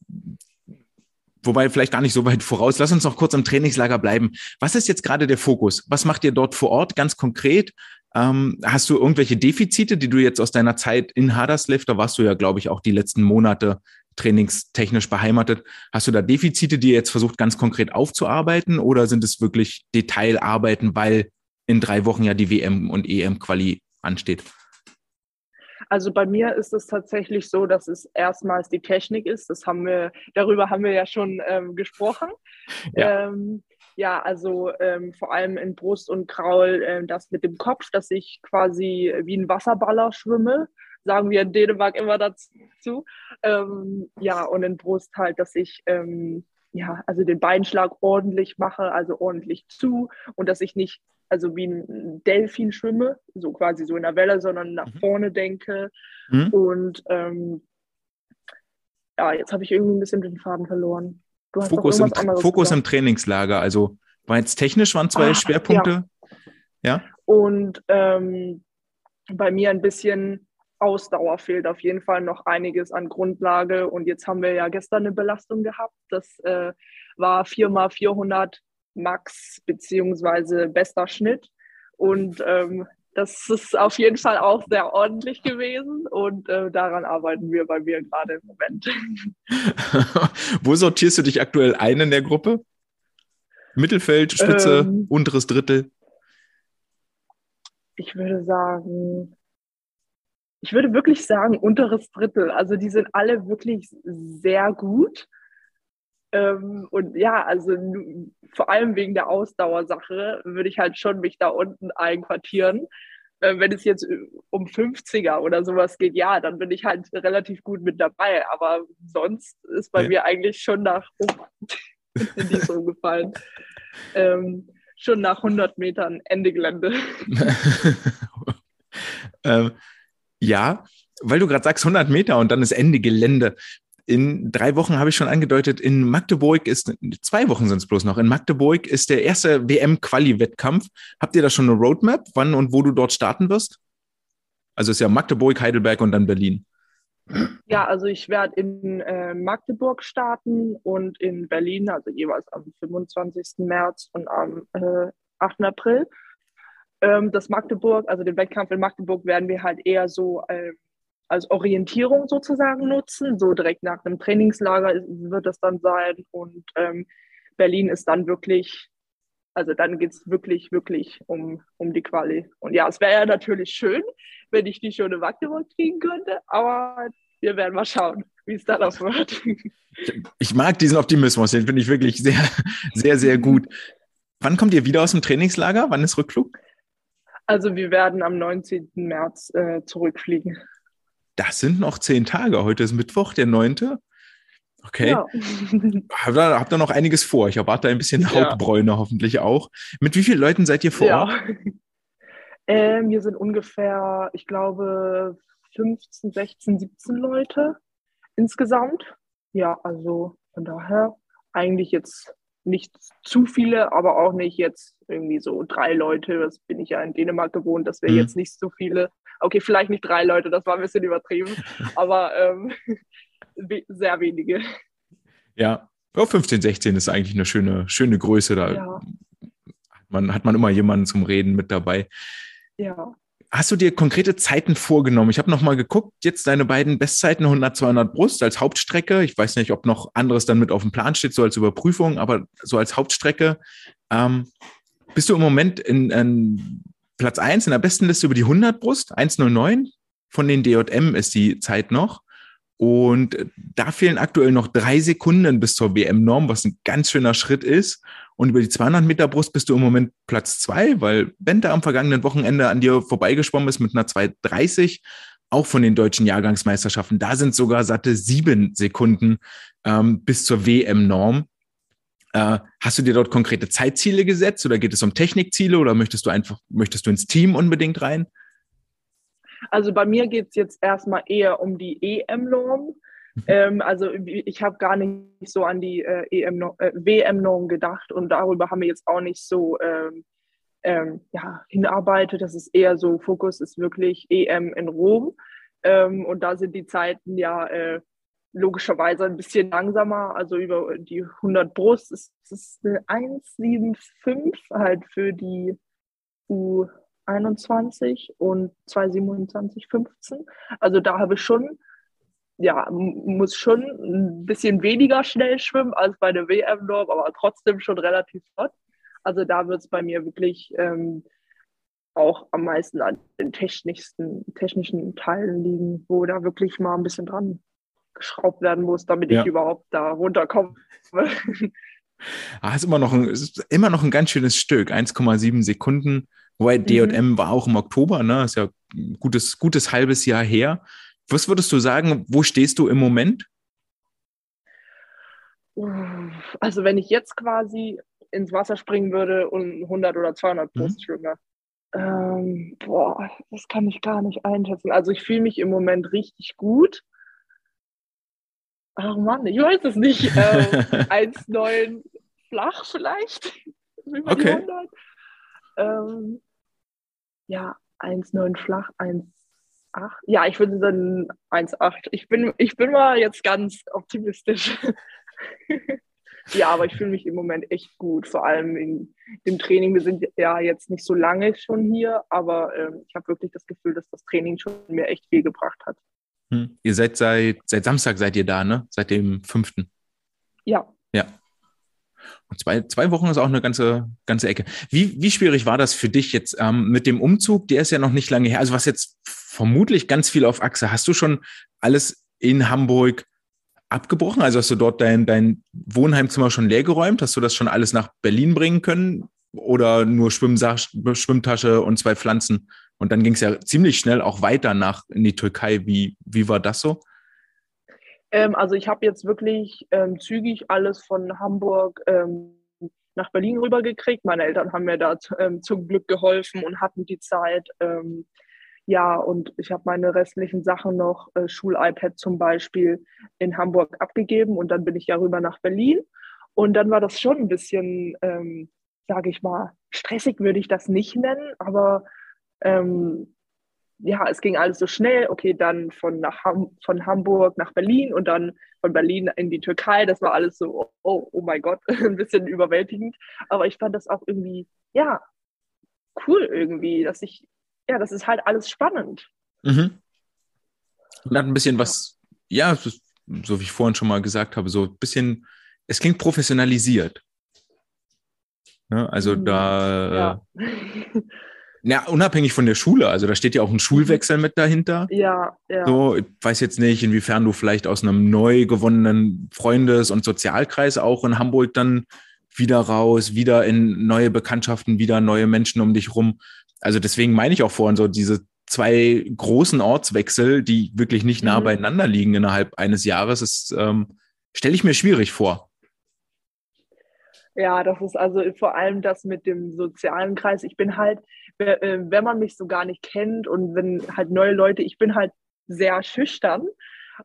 Speaker 1: wobei vielleicht gar nicht so weit voraus. Lass uns noch kurz im Trainingslager bleiben. Was ist jetzt gerade der Fokus? Was macht ihr dort vor Ort ganz konkret? Ähm, hast du irgendwelche Defizite, die du jetzt aus deiner Zeit in Haderslev, da warst du ja, glaube ich, auch die letzten Monate trainingstechnisch beheimatet. Hast du da Defizite, die ihr jetzt versucht, ganz konkret aufzuarbeiten oder sind es wirklich Detailarbeiten, weil in drei Wochen ja die WM und EM-Quali ansteht?
Speaker 2: Also bei mir ist es tatsächlich so, dass es erstmals die Technik ist. Das haben wir, darüber haben wir ja schon ähm, gesprochen. Ja. Ähm, ja, also ähm, vor allem in Brust und Kraul äh, das mit dem Kopf, dass ich quasi wie ein Wasserballer schwimme, sagen wir in Dänemark immer dazu. Ähm, ja, und in Brust halt, dass ich ähm, ja, also den Beinschlag ordentlich mache, also ordentlich zu und dass ich nicht also wie ein Delfin schwimme, so quasi so in der Welle, sondern nach mhm. vorne denke. Mhm. Und ähm, ja, jetzt habe ich irgendwie ein bisschen den Faden verloren.
Speaker 1: Fokus, im, Fokus im, Trainingslager, also war jetzt technisch waren zwei ah, Schwerpunkte. Ja.
Speaker 2: ja? Und ähm, bei mir ein bisschen Ausdauer fehlt auf jeden Fall noch einiges an Grundlage. Und jetzt haben wir ja gestern eine Belastung gehabt. Das äh, war 4 mal 400 Max beziehungsweise bester Schnitt. Und ähm, das ist auf jeden Fall auch sehr ordentlich gewesen und äh, daran arbeiten wir bei mir gerade im Moment.
Speaker 1: Wo sortierst du dich aktuell ein in der Gruppe? Mittelfeld, Spitze, ähm, unteres Drittel?
Speaker 2: Ich würde sagen, ich würde wirklich sagen, unteres Drittel. Also die sind alle wirklich sehr gut. Ähm, und ja, also vor allem wegen der Ausdauersache würde ich halt schon mich da unten einquartieren. Äh, wenn es jetzt äh, um 50er oder sowas geht, ja, dann bin ich halt relativ gut mit dabei. Aber sonst ist bei ja. mir eigentlich schon nach, oh, in die so gefallen, ähm, schon nach 100 Metern Ende Gelände.
Speaker 1: ähm, ja, weil du gerade sagst 100 Meter und dann ist Ende Gelände. In drei Wochen habe ich schon angedeutet, in Magdeburg ist, zwei Wochen sind es bloß noch, in Magdeburg ist der erste WM-Quali-Wettkampf. Habt ihr da schon eine Roadmap, wann und wo du dort starten wirst? Also ist ja Magdeburg, Heidelberg und dann Berlin.
Speaker 2: Ja, also ich werde in äh, Magdeburg starten und in Berlin, also jeweils am 25. März und am äh, 8. April. Ähm, das Magdeburg, also den Wettkampf in Magdeburg werden wir halt eher so äh, als Orientierung sozusagen nutzen. So direkt nach einem Trainingslager wird das dann sein. Und ähm, Berlin ist dann wirklich, also dann geht es wirklich, wirklich um, um die Quali. Und ja, es wäre ja natürlich schön, wenn ich die schon in Magdeburg kriegen könnte, aber wir werden mal schauen, wie es dann auch wird.
Speaker 1: Ich mag diesen Optimismus, den finde ich wirklich sehr, sehr, sehr gut. Wann kommt ihr wieder aus dem Trainingslager? Wann ist Rückflug?
Speaker 2: Also wir werden am 19. März äh, zurückfliegen.
Speaker 1: Das sind noch zehn Tage. Heute ist Mittwoch, der 9. Okay. Ja. Habt ihr, habt ihr noch einiges vor? Ich erwarte ein bisschen Hautbräune ja. hoffentlich auch. Mit wie vielen Leuten seid ihr vor
Speaker 2: ja. Ort? Ähm, wir sind ungefähr, ich glaube, 15, 16, 17 Leute insgesamt. Ja, also von daher eigentlich jetzt nicht zu viele, aber auch nicht jetzt irgendwie so drei Leute. Das bin ich ja in Dänemark gewohnt, dass wir mhm. jetzt nicht so viele. Okay, vielleicht nicht drei Leute, das war ein bisschen übertrieben, aber ähm, sehr wenige.
Speaker 1: Ja, ja, 15, 16 ist eigentlich eine schöne, schöne Größe. Da ja. man, hat man immer jemanden zum Reden mit dabei.
Speaker 2: Ja.
Speaker 1: Hast du dir konkrete Zeiten vorgenommen? Ich habe noch mal geguckt, jetzt deine beiden Bestzeiten 100, 200 Brust als Hauptstrecke. Ich weiß nicht, ob noch anderes dann mit auf dem Plan steht, so als Überprüfung, aber so als Hauptstrecke. Ähm, bist du im Moment in, in Platz 1 in der besten Liste über die 100 Brust, 109? Von den DJM ist die Zeit noch. Und da fehlen aktuell noch drei Sekunden bis zur WM-Norm, was ein ganz schöner Schritt ist. Und über die 200 Meter Brust bist du im Moment Platz zwei, weil Bente am vergangenen Wochenende an dir vorbeigeschwommen ist mit einer 230, auch von den deutschen Jahrgangsmeisterschaften. Da sind sogar satte sieben Sekunden ähm, bis zur WM-Norm. Äh, hast du dir dort konkrete Zeitziele gesetzt oder geht es um Technikziele oder möchtest du einfach, möchtest du ins Team unbedingt rein?
Speaker 2: Also bei mir geht es jetzt erstmal eher um die EM-Norm. Mhm. Ähm, also ich habe gar nicht so an die äh, EM äh, WM-Norm gedacht und darüber haben wir jetzt auch nicht so ähm, ähm, ja, hinarbeitet. Das ist eher so, Fokus ist wirklich EM in Rom. Ähm, und da sind die Zeiten ja äh, logischerweise ein bisschen langsamer. Also über die 100 Brust ist es eine 1,75 halt für die U21 und 2,27,15. Also da habe ich schon ja, muss schon ein bisschen weniger schnell schwimmen als bei der WM-Norm, aber trotzdem schon relativ flott. Also da wird es bei mir wirklich ähm, auch am meisten an den technischsten, technischen Teilen liegen, wo da wirklich mal ein bisschen dran geschraubt werden muss, damit ja. ich überhaupt da runterkomme.
Speaker 1: ah, ist immer noch ein, ist immer noch ein ganz schönes Stück, 1,7 Sekunden. Wobei DJM mhm. war auch im Oktober, ne? Ist ja ein gutes, gutes halbes Jahr her. Was würdest du sagen, wo stehst du im Moment?
Speaker 2: Also wenn ich jetzt quasi ins Wasser springen würde und 100 oder 200 Brust mhm. schwimme, ähm, boah, das kann ich gar nicht einschätzen. Also ich fühle mich im Moment richtig gut. Ach Mann, ich weiß es nicht. Ähm, 1,9 flach vielleicht.
Speaker 1: okay.
Speaker 2: Ähm, ja, 1,9 flach, 1 1,8? Ja, ich würde sagen 1,8. Ich bin, ich bin mal jetzt ganz optimistisch. ja, aber ich fühle mich im Moment echt gut, vor allem in dem Training. Wir sind ja jetzt nicht so lange schon hier, aber ähm, ich habe wirklich das Gefühl, dass das Training schon mir echt viel gebracht hat.
Speaker 1: Hm. Ihr seid seit, seit Samstag seid ihr da, ne? Seit dem 5.
Speaker 2: Ja.
Speaker 1: Ja. Und zwei, zwei Wochen ist auch eine ganze, ganze Ecke. Wie, wie schwierig war das für dich jetzt ähm, mit dem Umzug? Der ist ja noch nicht lange her. Also was jetzt vermutlich ganz viel auf Achse. Hast du schon alles in Hamburg abgebrochen? Also hast du dort dein, dein Wohnheimzimmer schon leergeräumt? Hast du das schon alles nach Berlin bringen können? Oder nur Schwimmtasche und zwei Pflanzen? Und dann ging es ja ziemlich schnell auch weiter nach in die Türkei. Wie, wie war das so?
Speaker 2: Ähm, also ich habe jetzt wirklich ähm, zügig alles von Hamburg ähm, nach Berlin rübergekriegt. Meine Eltern haben mir da ähm, zum Glück geholfen und hatten die Zeit. Ähm, ja, und ich habe meine restlichen Sachen noch, äh, Schul-iPad zum Beispiel, in Hamburg abgegeben und dann bin ich ja rüber nach Berlin. Und dann war das schon ein bisschen, ähm, sage ich mal, stressig würde ich das nicht nennen, aber ähm, ja, es ging alles so schnell. Okay, dann von, nach Ham von Hamburg nach Berlin und dann von Berlin in die Türkei. Das war alles so, oh, oh mein Gott, ein bisschen überwältigend. Aber ich fand das auch irgendwie, ja, cool irgendwie, dass ich, ja, das ist halt alles spannend. Mhm.
Speaker 1: Und hat ein bisschen was, ja, so wie ich vorhin schon mal gesagt habe, so ein bisschen, es klingt professionalisiert. Ja, also mhm. da. Ja. Ja, unabhängig von der Schule. Also da steht ja auch ein Schulwechsel mit dahinter.
Speaker 2: Ja, ja.
Speaker 1: So, ich weiß jetzt nicht, inwiefern du vielleicht aus einem neu gewonnenen Freundes- und Sozialkreis auch in Hamburg dann wieder raus, wieder in neue Bekanntschaften, wieder neue Menschen um dich rum. Also deswegen meine ich auch vorhin so diese zwei großen Ortswechsel, die wirklich nicht nah mhm. beieinander liegen innerhalb eines Jahres, ist, ähm, stelle ich mir schwierig vor.
Speaker 2: Ja, das ist also vor allem das mit dem sozialen Kreis. Ich bin halt, wenn man mich so gar nicht kennt und wenn halt neue Leute, ich bin halt sehr schüchtern.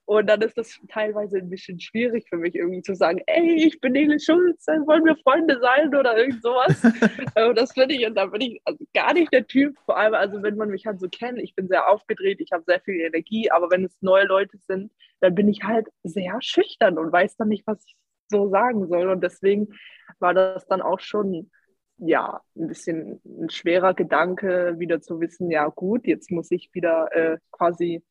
Speaker 2: Und dann ist das teilweise ein bisschen schwierig für mich, irgendwie zu sagen, ey, ich bin Nele Schulz, wollen wir Freunde sein oder irgend sowas. Äh, das finde ich, und da bin ich also gar nicht der Typ. Vor allem, also wenn man mich halt so kennt, ich bin sehr aufgedreht, ich habe sehr viel Energie, aber wenn es neue Leute sind, dann bin ich halt sehr schüchtern und weiß dann nicht, was ich so sagen soll. Und deswegen war das dann auch schon ja ein bisschen ein schwerer Gedanke, wieder zu wissen, ja gut, jetzt muss ich wieder äh, quasi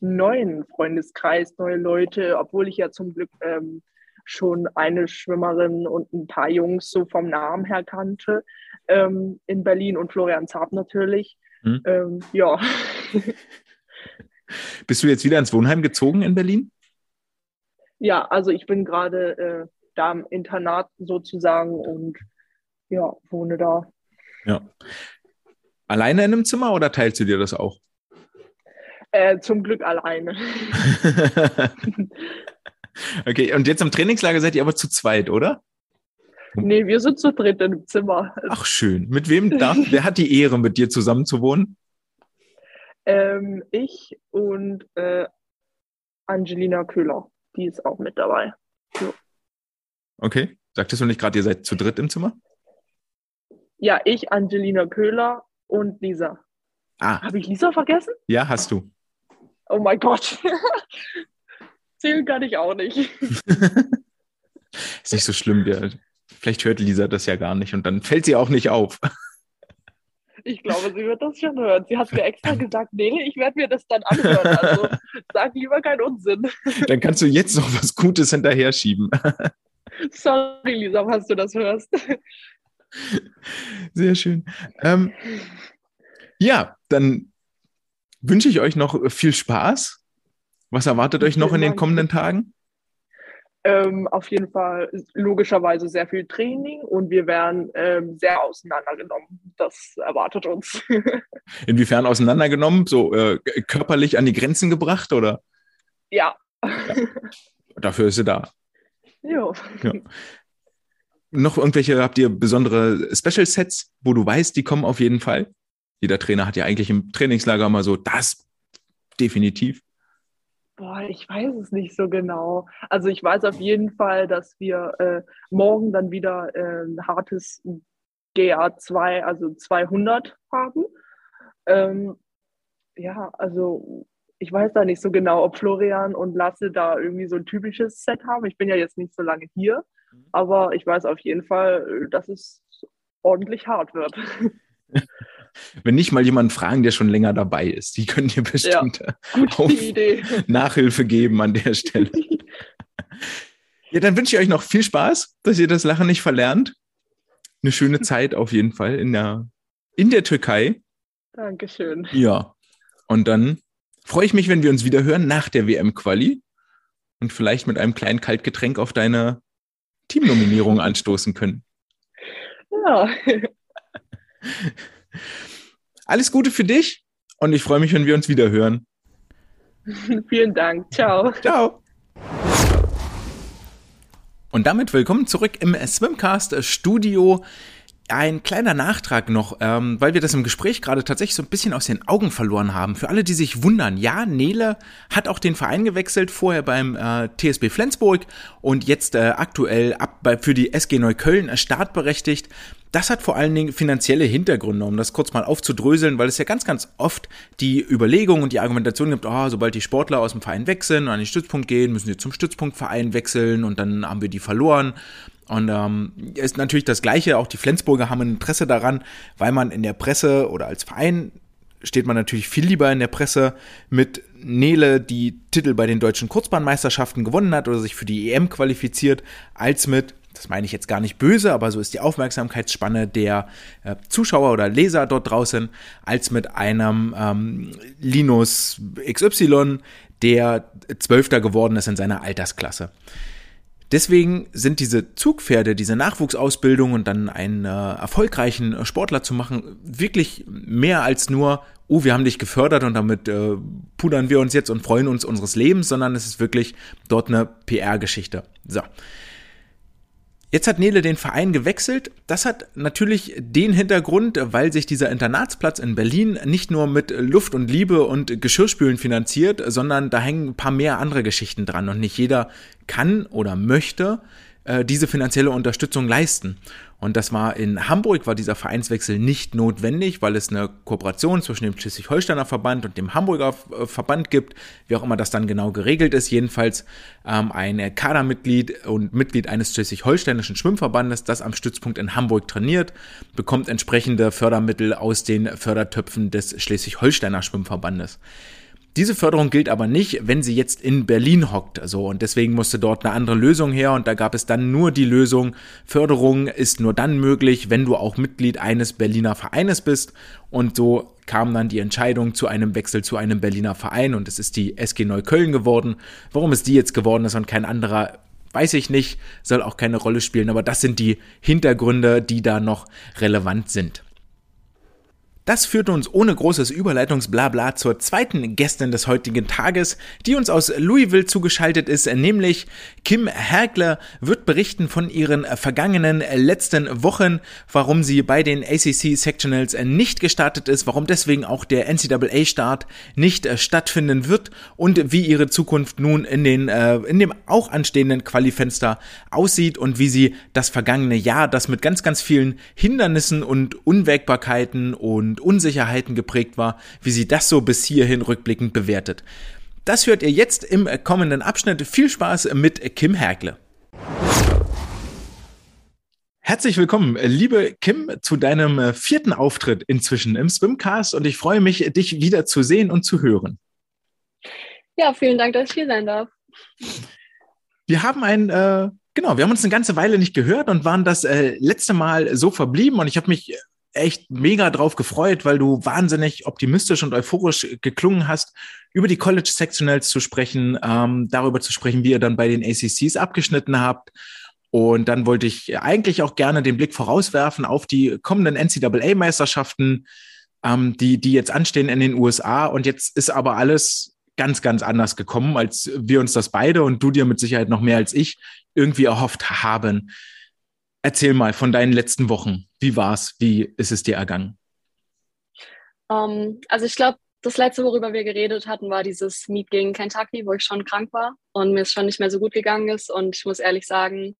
Speaker 2: einen neuen Freundeskreis, neue Leute, obwohl ich ja zum Glück ähm, schon eine Schwimmerin und ein paar Jungs so vom Namen her kannte, ähm, in Berlin und Florian Zaab natürlich. Hm. Ähm, ja.
Speaker 1: Bist du jetzt wieder ins Wohnheim gezogen in Berlin?
Speaker 2: Ja, also ich bin gerade äh, da im Internat sozusagen und ja, wohne da.
Speaker 1: Ja. Alleine in einem Zimmer oder teilst du dir das auch?
Speaker 2: Äh, zum Glück alleine.
Speaker 1: okay, und jetzt im Trainingslager seid ihr aber zu zweit, oder?
Speaker 2: Nee, wir sind zu dritt im Zimmer.
Speaker 1: Ach, schön. Mit wem darf, wer hat die Ehre, mit dir zusammen zu wohnen?
Speaker 2: Ähm, ich und äh, Angelina Köhler, die ist auch mit dabei. So.
Speaker 1: Okay. Sagtest du nicht gerade, ihr seid zu dritt im Zimmer?
Speaker 2: Ja, ich, Angelina Köhler und Lisa. Ah. Habe ich Lisa vergessen?
Speaker 1: Ja, hast du.
Speaker 2: Oh mein Gott. Zählen kann ich auch nicht.
Speaker 1: Ist nicht so schlimm. Ja. Vielleicht hört Lisa das ja gar nicht und dann fällt sie auch nicht auf.
Speaker 2: Ich glaube, sie wird das schon hören. Sie hat mir extra gesagt, Nele, ich werde mir das dann anhören. Also sag lieber keinen Unsinn.
Speaker 1: Dann kannst du jetzt noch was Gutes hinterher schieben.
Speaker 2: Sorry, Lisa, falls du das hörst.
Speaker 1: Sehr schön. Ähm, ja, dann wünsche ich euch noch viel Spaß. Was erwartet euch noch in den kommenden Tagen?
Speaker 2: Ähm, auf jeden Fall logischerweise sehr viel Training und wir werden ähm, sehr auseinandergenommen. Das erwartet uns.
Speaker 1: Inwiefern auseinandergenommen? So äh, körperlich an die Grenzen gebracht oder?
Speaker 2: Ja.
Speaker 1: ja. Dafür ist sie da.
Speaker 2: Jo. Ja.
Speaker 1: Noch irgendwelche, habt ihr besondere Special Sets, wo du weißt, die kommen auf jeden Fall? Jeder Trainer hat ja eigentlich im Trainingslager mal so, das definitiv.
Speaker 2: Boah, ich weiß es nicht so genau. Also ich weiß auf jeden Fall, dass wir äh, morgen dann wieder äh, ein hartes GA2, also 200 haben. Ähm, ja, also ich weiß da nicht so genau, ob Florian und Lasse da irgendwie so ein typisches Set haben. Ich bin ja jetzt nicht so lange hier. Aber ich weiß auf jeden Fall, dass es ordentlich hart wird.
Speaker 1: Wenn nicht mal jemanden fragen, der schon länger dabei ist, die können dir bestimmt
Speaker 2: ja,
Speaker 1: Nachhilfe geben an der Stelle. ja, dann wünsche ich euch noch viel Spaß, dass ihr das Lachen nicht verlernt. Eine schöne Zeit auf jeden Fall in der, in der Türkei.
Speaker 2: Dankeschön.
Speaker 1: Ja. Und dann freue ich mich, wenn wir uns wieder hören nach der WM-Quali und vielleicht mit einem kleinen Kaltgetränk auf deine Teamnominierung anstoßen können.
Speaker 2: Ja.
Speaker 1: Alles Gute für dich und ich freue mich, wenn wir uns wieder hören.
Speaker 2: Vielen Dank. Ciao.
Speaker 1: Ciao. Und damit willkommen zurück im Swimcast Studio. Ein kleiner Nachtrag noch, ähm, weil wir das im Gespräch gerade tatsächlich so ein bisschen aus den Augen verloren haben. Für alle, die sich wundern, ja, Nele hat auch den Verein gewechselt, vorher beim äh, TSB Flensburg und jetzt äh, aktuell ab bei, für die SG Neukölln startberechtigt. Das hat vor allen Dingen finanzielle Hintergründe, um das kurz mal aufzudröseln, weil es ja ganz, ganz oft die Überlegung und die Argumentation gibt, oh, sobald die Sportler aus dem Verein wechseln und an den Stützpunkt gehen, müssen sie zum Stützpunktverein wechseln und dann haben wir die verloren. Und ähm, ist natürlich das Gleiche, auch die Flensburger haben ein Interesse daran, weil man in der Presse oder als Verein steht man natürlich viel lieber in der Presse mit Nele, die Titel bei den deutschen Kurzbahnmeisterschaften gewonnen hat oder sich für die EM qualifiziert, als mit, das meine ich jetzt gar nicht böse, aber so ist die Aufmerksamkeitsspanne der äh, Zuschauer oder Leser dort draußen, als mit einem ähm, Linus XY, der Zwölfter geworden ist in seiner Altersklasse. Deswegen sind diese Zugpferde, diese Nachwuchsausbildung und dann einen äh, erfolgreichen Sportler zu machen, wirklich mehr als nur, oh, wir haben dich gefördert und damit äh, pudern wir uns jetzt und freuen uns unseres Lebens, sondern es ist wirklich dort eine PR-Geschichte. So. Jetzt hat Nele den Verein gewechselt. Das hat natürlich den Hintergrund, weil sich dieser Internatsplatz in Berlin nicht nur mit Luft und Liebe und Geschirrspülen finanziert, sondern da hängen ein paar mehr andere Geschichten dran und nicht jeder kann oder möchte äh, diese finanzielle Unterstützung leisten. Und das war in Hamburg, war dieser Vereinswechsel nicht notwendig, weil es eine Kooperation zwischen dem Schleswig-Holsteiner Verband und dem Hamburger äh, Verband gibt, wie auch immer das dann genau geregelt ist. Jedenfalls ähm, ein Kadermitglied und Mitglied eines Schleswig-Holsteinischen Schwimmverbandes, das am Stützpunkt in Hamburg trainiert, bekommt entsprechende Fördermittel aus den Fördertöpfen des Schleswig-Holsteiner Schwimmverbandes. Diese Förderung gilt aber nicht, wenn sie jetzt in Berlin hockt. Also, und deswegen musste dort eine andere Lösung her und da gab es dann nur die Lösung, Förderung ist nur dann möglich, wenn du auch Mitglied eines Berliner Vereines bist. Und so kam dann die Entscheidung zu einem Wechsel zu einem Berliner Verein und es ist die SG Neukölln geworden. Warum es die jetzt geworden ist und kein anderer, weiß ich nicht, soll auch keine Rolle spielen, aber das sind die Hintergründe, die da noch relevant sind. Das führt uns ohne großes Überleitungsblabla zur zweiten Gästin des heutigen Tages, die uns aus Louisville zugeschaltet ist, nämlich Kim Hergler wird berichten von ihren vergangenen letzten Wochen, warum sie bei den ACC Sectionals nicht gestartet ist, warum deswegen auch der NCAA-Start nicht stattfinden wird und wie ihre Zukunft nun in den äh, in dem auch anstehenden Qualifenster aussieht und wie sie das vergangene Jahr, das mit ganz ganz vielen Hindernissen und Unwägbarkeiten und und Unsicherheiten geprägt war, wie sie das so bis hierhin rückblickend bewertet. Das hört ihr jetzt im kommenden Abschnitt. Viel Spaß mit Kim Hergle. Herzlich willkommen, liebe Kim, zu deinem vierten Auftritt inzwischen im Swimcast und ich freue mich, dich wieder zu sehen und zu hören.
Speaker 3: Ja, vielen Dank, dass ich hier sein darf.
Speaker 1: Wir haben ein, äh, genau, wir haben uns eine ganze Weile nicht gehört und waren das äh, letzte Mal so verblieben und ich habe mich echt mega drauf gefreut, weil du wahnsinnig optimistisch und euphorisch geklungen hast, über die College Sectionals zu sprechen, ähm, darüber zu sprechen, wie ihr dann bei den ACCs abgeschnitten habt. Und dann wollte ich eigentlich auch gerne den Blick vorauswerfen auf die kommenden NCAA-Meisterschaften, ähm, die, die jetzt anstehen in den USA. Und jetzt ist aber alles ganz, ganz anders gekommen, als wir uns das beide und du dir mit Sicherheit noch mehr als ich irgendwie erhofft haben. Erzähl mal von deinen letzten Wochen. Wie war's? Wie ist es dir ergangen?
Speaker 3: Um, ähm, also ich glaube, das letzte, worüber wir geredet hatten, war dieses Meet gegen Kentucky, wo ich schon krank war und mir es schon nicht mehr so gut gegangen ist. Und ich muss ehrlich sagen,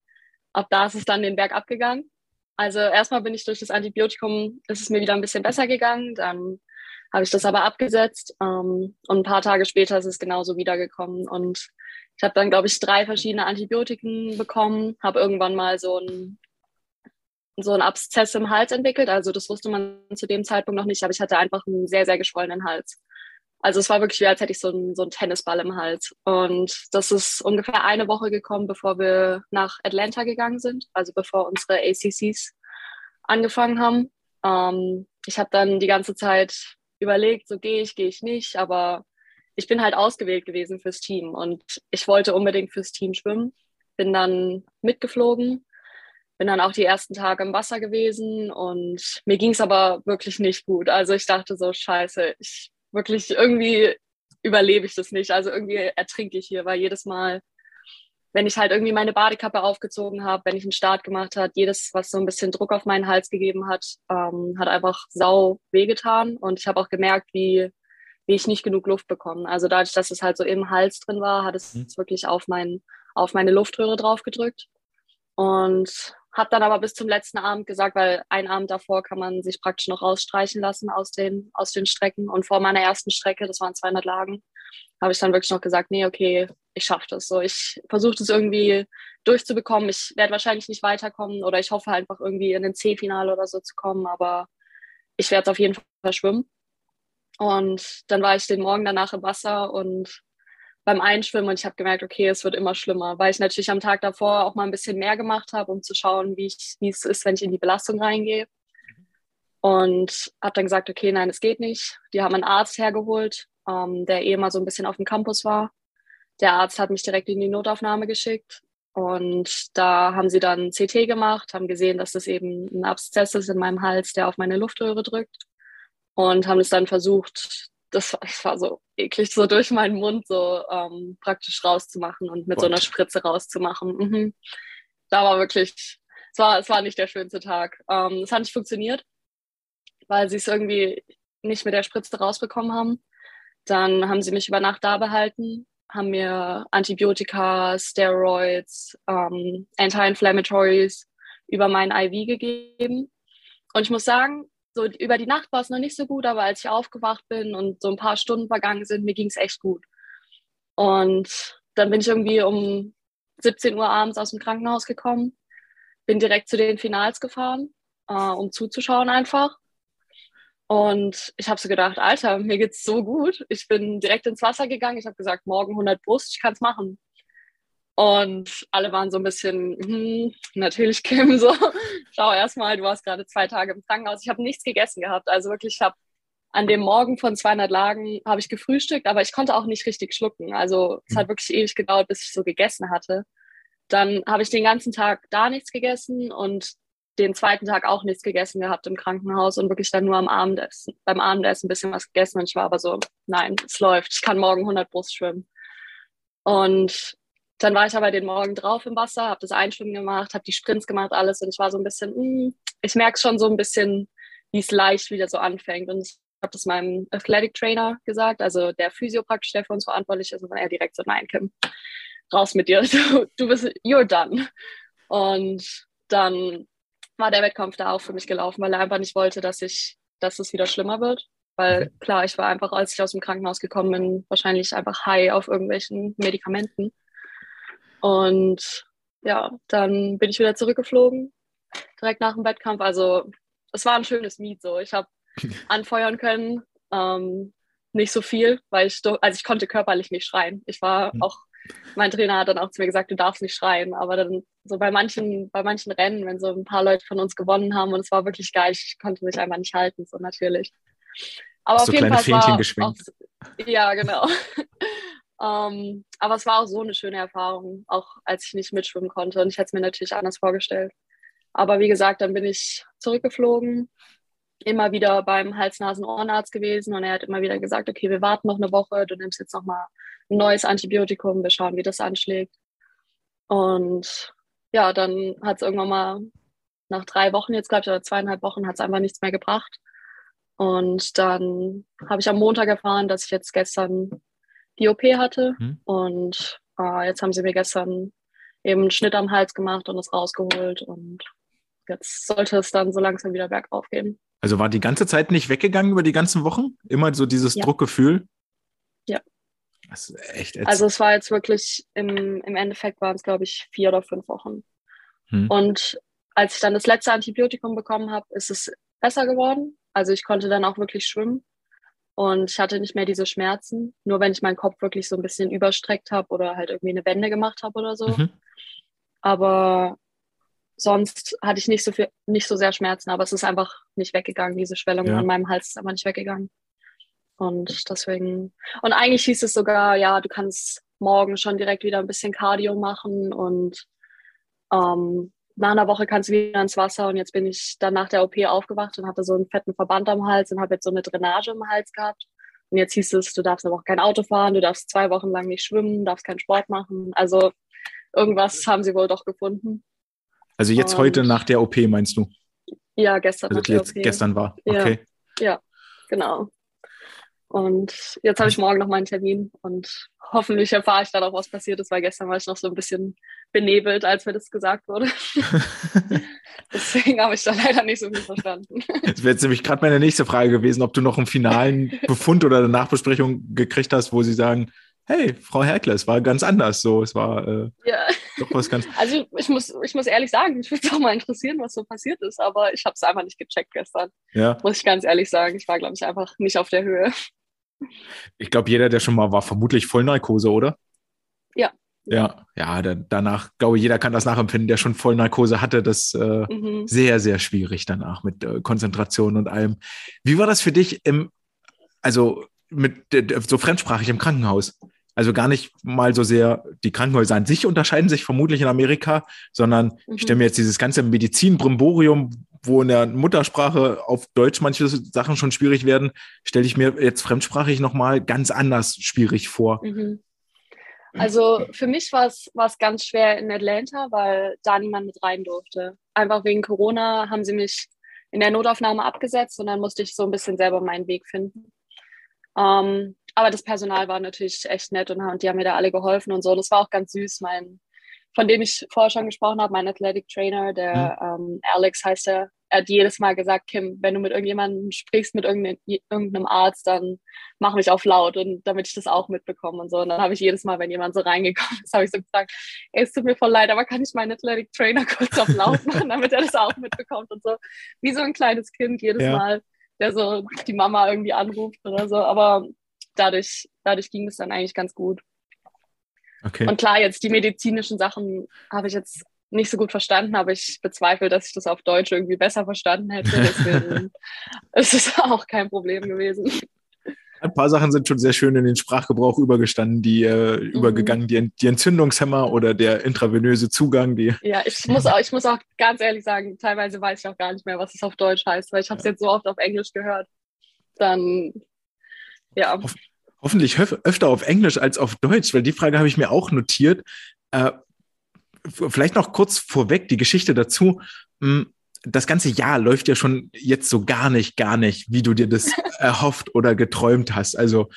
Speaker 3: ab da ist es dann den Berg abgegangen. Also erstmal bin ich durch das Antibiotikum, ist es mir wieder ein bisschen besser gegangen. Dann habe ich das aber abgesetzt um, ähm, und ein paar Tage später ist es genauso wiedergekommen. Und ich habe dann, glaube ich, drei verschiedene Antibiotiken bekommen, habe irgendwann mal so ein so ein Abszess im Hals entwickelt. Also das wusste man zu dem Zeitpunkt noch nicht, aber ich hatte einfach einen sehr, sehr geschwollenen Hals. Also es war wirklich wie, als hätte ich so einen, so einen Tennisball im Hals. Und das ist ungefähr eine Woche gekommen, bevor wir nach Atlanta gegangen sind, also bevor unsere ACCs angefangen haben. Ähm, ich habe dann die ganze Zeit überlegt, so gehe ich, gehe ich nicht, aber ich bin halt ausgewählt gewesen fürs Team und ich wollte unbedingt fürs Team schwimmen. Bin dann mitgeflogen bin dann auch die ersten Tage im Wasser gewesen und mir ging es aber wirklich nicht gut. Also ich dachte so, scheiße, ich wirklich irgendwie überlebe ich das nicht. Also irgendwie ertrinke ich hier, weil jedes Mal wenn ich halt irgendwie meine Badekappe aufgezogen habe, wenn ich einen Start gemacht habe, jedes, was so ein bisschen Druck auf meinen Hals gegeben hat, ähm, hat einfach sau wehgetan. Und ich habe auch gemerkt, wie, wie ich nicht genug Luft bekomme. Also dadurch, dass es halt so im Hals drin war, hat es mhm. wirklich auf, mein, auf meine Luftröhre drauf gedrückt. Und habe dann aber bis zum letzten Abend gesagt, weil ein Abend davor kann man sich praktisch noch rausstreichen lassen aus den, aus den Strecken. Und vor meiner ersten Strecke, das waren 200 Lagen, habe ich dann wirklich noch gesagt, nee, okay, ich schaffe das. So, ich versuche das irgendwie durchzubekommen. Ich werde wahrscheinlich nicht weiterkommen oder ich hoffe einfach irgendwie in ein C-Finale oder so zu kommen, aber ich werde es auf jeden Fall schwimmen. Und dann war ich den Morgen danach im Wasser und beim Einschwimmen und ich habe gemerkt, okay, es wird immer schlimmer, weil ich natürlich am Tag davor auch mal ein bisschen mehr gemacht habe, um zu schauen, wie, es ist, wenn ich in die Belastung reingehe. Und habe dann gesagt, okay, nein, es geht nicht. Die haben einen Arzt hergeholt, ähm, der eh mal so ein bisschen auf dem Campus war. Der Arzt hat mich direkt in die Notaufnahme geschickt und da haben sie dann CT gemacht, haben gesehen, dass das eben ein Abszess ist in meinem Hals, der auf meine Luftröhre drückt und haben es dann versucht, das, das war so eklig, so durch meinen Mund so ähm, praktisch rauszumachen und mit Gott. so einer Spritze rauszumachen. Mhm. Da war wirklich, es war, es war nicht der schönste Tag. Ähm, es hat nicht funktioniert, weil sie es irgendwie nicht mit der Spritze rausbekommen haben. Dann haben sie mich über Nacht da behalten, haben mir Antibiotika, Steroids, ähm, Anti-Inflammatories über mein IV gegeben. Und ich muss sagen, so über die Nacht war es noch nicht so gut, aber als ich aufgewacht bin und so ein paar Stunden vergangen sind, mir ging es echt gut. Und dann bin ich irgendwie um 17 Uhr abends aus dem Krankenhaus gekommen, bin direkt zu den Finals gefahren, äh, um zuzuschauen einfach. Und ich habe so gedacht, Alter, mir geht's so gut. Ich bin direkt ins Wasser gegangen. Ich habe gesagt, morgen 100 Brust, ich kann es machen. Und alle waren so ein bisschen, hm, natürlich Kim, so, schau erstmal, du warst gerade zwei Tage im Krankenhaus. Ich habe nichts gegessen gehabt. Also wirklich, ich habe an dem Morgen von 200 Lagen habe ich gefrühstückt, aber ich konnte auch nicht richtig schlucken. Also es hat mhm. wirklich ewig gedauert, bis ich so gegessen hatte. Dann habe ich den ganzen Tag da nichts gegessen und den zweiten Tag auch nichts gegessen gehabt im Krankenhaus und wirklich dann nur am Abendessen, beim Abendessen ein bisschen was gegessen und ich war aber so, nein, es läuft, ich kann morgen 100 Brust schwimmen. Und dann war ich aber den Morgen drauf im Wasser, habe das Einschwimmen gemacht, habe die Sprints gemacht, alles und ich war so ein bisschen, mh, mm, ich merke schon so ein bisschen, wie es leicht wieder so anfängt und ich habe das meinem Athletic Trainer gesagt, also der Physio praktisch, der für uns verantwortlich ist und er direkt so, nein, Kim, raus mit dir, du, du bist, you're done. Und dann war der Wettkampf da auch für mich gelaufen, weil er einfach nicht wollte, dass ich, dass es wieder schlimmer wird. Weil klar, ich war einfach, als ich aus dem Krankenhaus gekommen bin, wahrscheinlich einfach high auf irgendwelchen Medikamenten. Und ja, dann bin ich wieder zurückgeflogen, direkt nach dem Wettkampf. Also es war ein schönes Meet so. Ich habe anfeuern können, ähm, nicht so viel, weil ich, also ich konnte körperlich nicht schreien. Ich war hm. auch mein Trainer hat dann auch zu mir gesagt, du darfst nicht schreien. Aber dann so bei manchen, bei manchen Rennen, wenn so ein paar Leute von uns gewonnen haben und es war wirklich geil, ich konnte mich einfach nicht halten, so natürlich. Aber Hast auf jeden Fall
Speaker 1: Fähnchen war
Speaker 3: auch, ja, genau. ähm, aber es war auch so eine schöne Erfahrung, auch als ich nicht mitschwimmen konnte. Und ich hätte es mir natürlich anders vorgestellt. Aber wie gesagt, dann bin ich zurückgeflogen, immer wieder beim Hals-Nasen-Ohrenarzt gewesen und er hat immer wieder gesagt, okay, wir warten noch eine Woche, du nimmst jetzt noch mal ein neues Antibiotikum, wir schauen, wie das anschlägt. Und ja, dann hat es irgendwann mal nach drei Wochen, jetzt glaube ich, oder zweieinhalb Wochen, hat es einfach nichts mehr gebracht. Und dann habe ich am Montag erfahren, dass ich jetzt gestern die OP hatte. Mhm. Und äh, jetzt haben sie mir gestern eben einen Schnitt am Hals gemacht und es rausgeholt. Und jetzt sollte es dann so langsam wieder bergauf gehen.
Speaker 1: Also war die ganze Zeit nicht weggegangen über die ganzen Wochen? Immer so dieses ja. Druckgefühl?
Speaker 3: Ja.
Speaker 1: Das ist echt
Speaker 3: also es war jetzt wirklich, im, im Endeffekt waren es, glaube ich, vier oder fünf Wochen. Hm. Und als ich dann das letzte Antibiotikum bekommen habe, ist es besser geworden. Also ich konnte dann auch wirklich schwimmen und ich hatte nicht mehr diese Schmerzen. Nur wenn ich meinen Kopf wirklich so ein bisschen überstreckt habe oder halt irgendwie eine Wende gemacht habe oder so. Mhm. Aber sonst hatte ich nicht so viel, nicht so sehr Schmerzen, aber es ist einfach nicht weggegangen. Diese Schwellung ja. an meinem Hals ist einfach nicht weggegangen. Und deswegen, und eigentlich hieß es sogar, ja, du kannst morgen schon direkt wieder ein bisschen Cardio machen und ähm, nach einer Woche kannst du wieder ins Wasser und jetzt bin ich dann nach der OP aufgewacht und hatte so einen fetten Verband am Hals und habe jetzt so eine Drainage im Hals gehabt. Und jetzt hieß es, du darfst aber auch kein Auto fahren, du darfst zwei Wochen lang nicht schwimmen, darfst keinen Sport machen. Also irgendwas haben sie wohl doch gefunden.
Speaker 1: Also jetzt und, heute nach der OP meinst du?
Speaker 3: Ja, gestern.
Speaker 1: Also jetzt gestern war. Okay.
Speaker 3: Ja, ja genau. Und jetzt habe ich morgen noch meinen Termin und hoffentlich erfahre ich dann auch, was passiert ist, weil gestern war ich noch so ein bisschen benebelt, als mir das gesagt wurde. Deswegen habe ich da leider nicht so viel verstanden.
Speaker 1: Das wäre jetzt nämlich gerade meine nächste Frage gewesen, ob du noch einen finalen Befund oder eine Nachbesprechung gekriegt hast, wo sie sagen, hey, Frau Herkle, es war ganz anders. So, es war äh,
Speaker 3: ja. doch was ganz. Also ich muss, ich muss ehrlich sagen, ich würde es auch mal interessieren, was so passiert ist, aber ich habe es einfach nicht gecheckt gestern. Ja. Muss ich ganz ehrlich sagen. Ich war, glaube ich, einfach nicht auf der Höhe.
Speaker 1: Ich glaube, jeder, der schon mal war, vermutlich Vollnarkose, oder?
Speaker 3: Ja.
Speaker 1: Ja, ja, da, danach, glaube ich, jeder kann das nachempfinden, der schon Vollnarkose hatte. Das äh, mhm. sehr, sehr schwierig danach mit äh, Konzentration und allem. Wie war das für dich im, also mit so fremdsprachig im Krankenhaus? Also gar nicht mal so sehr, die Krankenhäuser an sich unterscheiden sich vermutlich in Amerika, sondern mhm. ich stelle mir jetzt dieses ganze Medizin-Brimborium, wo in der Muttersprache auf Deutsch manche Sachen schon schwierig werden, stelle ich mir jetzt fremdsprachig nochmal ganz anders schwierig vor. Mhm.
Speaker 3: Also für mich war es ganz schwer in Atlanta, weil da niemand mit rein durfte. Einfach wegen Corona haben sie mich in der Notaufnahme abgesetzt und dann musste ich so ein bisschen selber meinen Weg finden. Ähm, aber das Personal war natürlich echt nett und, und die haben mir da alle geholfen und so. Das war auch ganz süß. Mein, von dem ich vorher schon gesprochen habe, mein Athletic Trainer, der mhm. ähm, Alex heißt er, er hat jedes Mal gesagt, Kim, wenn du mit irgendjemandem sprichst, mit irgendeinem, irgendeinem Arzt, dann mach mich auf laut und damit ich das auch mitbekomme und so. Und dann habe ich jedes Mal, wenn jemand so reingekommen ist, habe ich so gesagt, ey, es tut mir voll leid, aber kann ich meinen Athletic Trainer kurz auf laut machen, damit er das auch mitbekommt und so. Wie so ein kleines Kind jedes ja. Mal, der so die Mama irgendwie anruft oder so. Aber dadurch, dadurch ging es dann eigentlich ganz gut. Okay. Und klar, jetzt die medizinischen Sachen habe ich jetzt nicht so gut verstanden, aber ich bezweifle, dass ich das auf Deutsch irgendwie besser verstanden hätte. Deswegen ist es auch kein Problem gewesen.
Speaker 1: Ein paar Sachen sind schon sehr schön in den Sprachgebrauch übergestanden, die äh, mhm. übergegangen, die, die, Entzündungshemmer oder der intravenöse Zugang. Die
Speaker 3: ja, ich muss, auch, ich muss auch ganz ehrlich sagen, teilweise weiß ich auch gar nicht mehr, was es auf Deutsch heißt, weil ich habe es ja. jetzt so oft auf Englisch gehört. Dann, ja.
Speaker 1: Hoff, hoffentlich öfter auf Englisch als auf Deutsch, weil die Frage habe ich mir auch notiert. Äh, vielleicht noch kurz vorweg die Geschichte dazu. Hm, das ganze Jahr läuft ja schon jetzt so gar nicht, gar nicht, wie du dir das erhofft oder geträumt hast. Also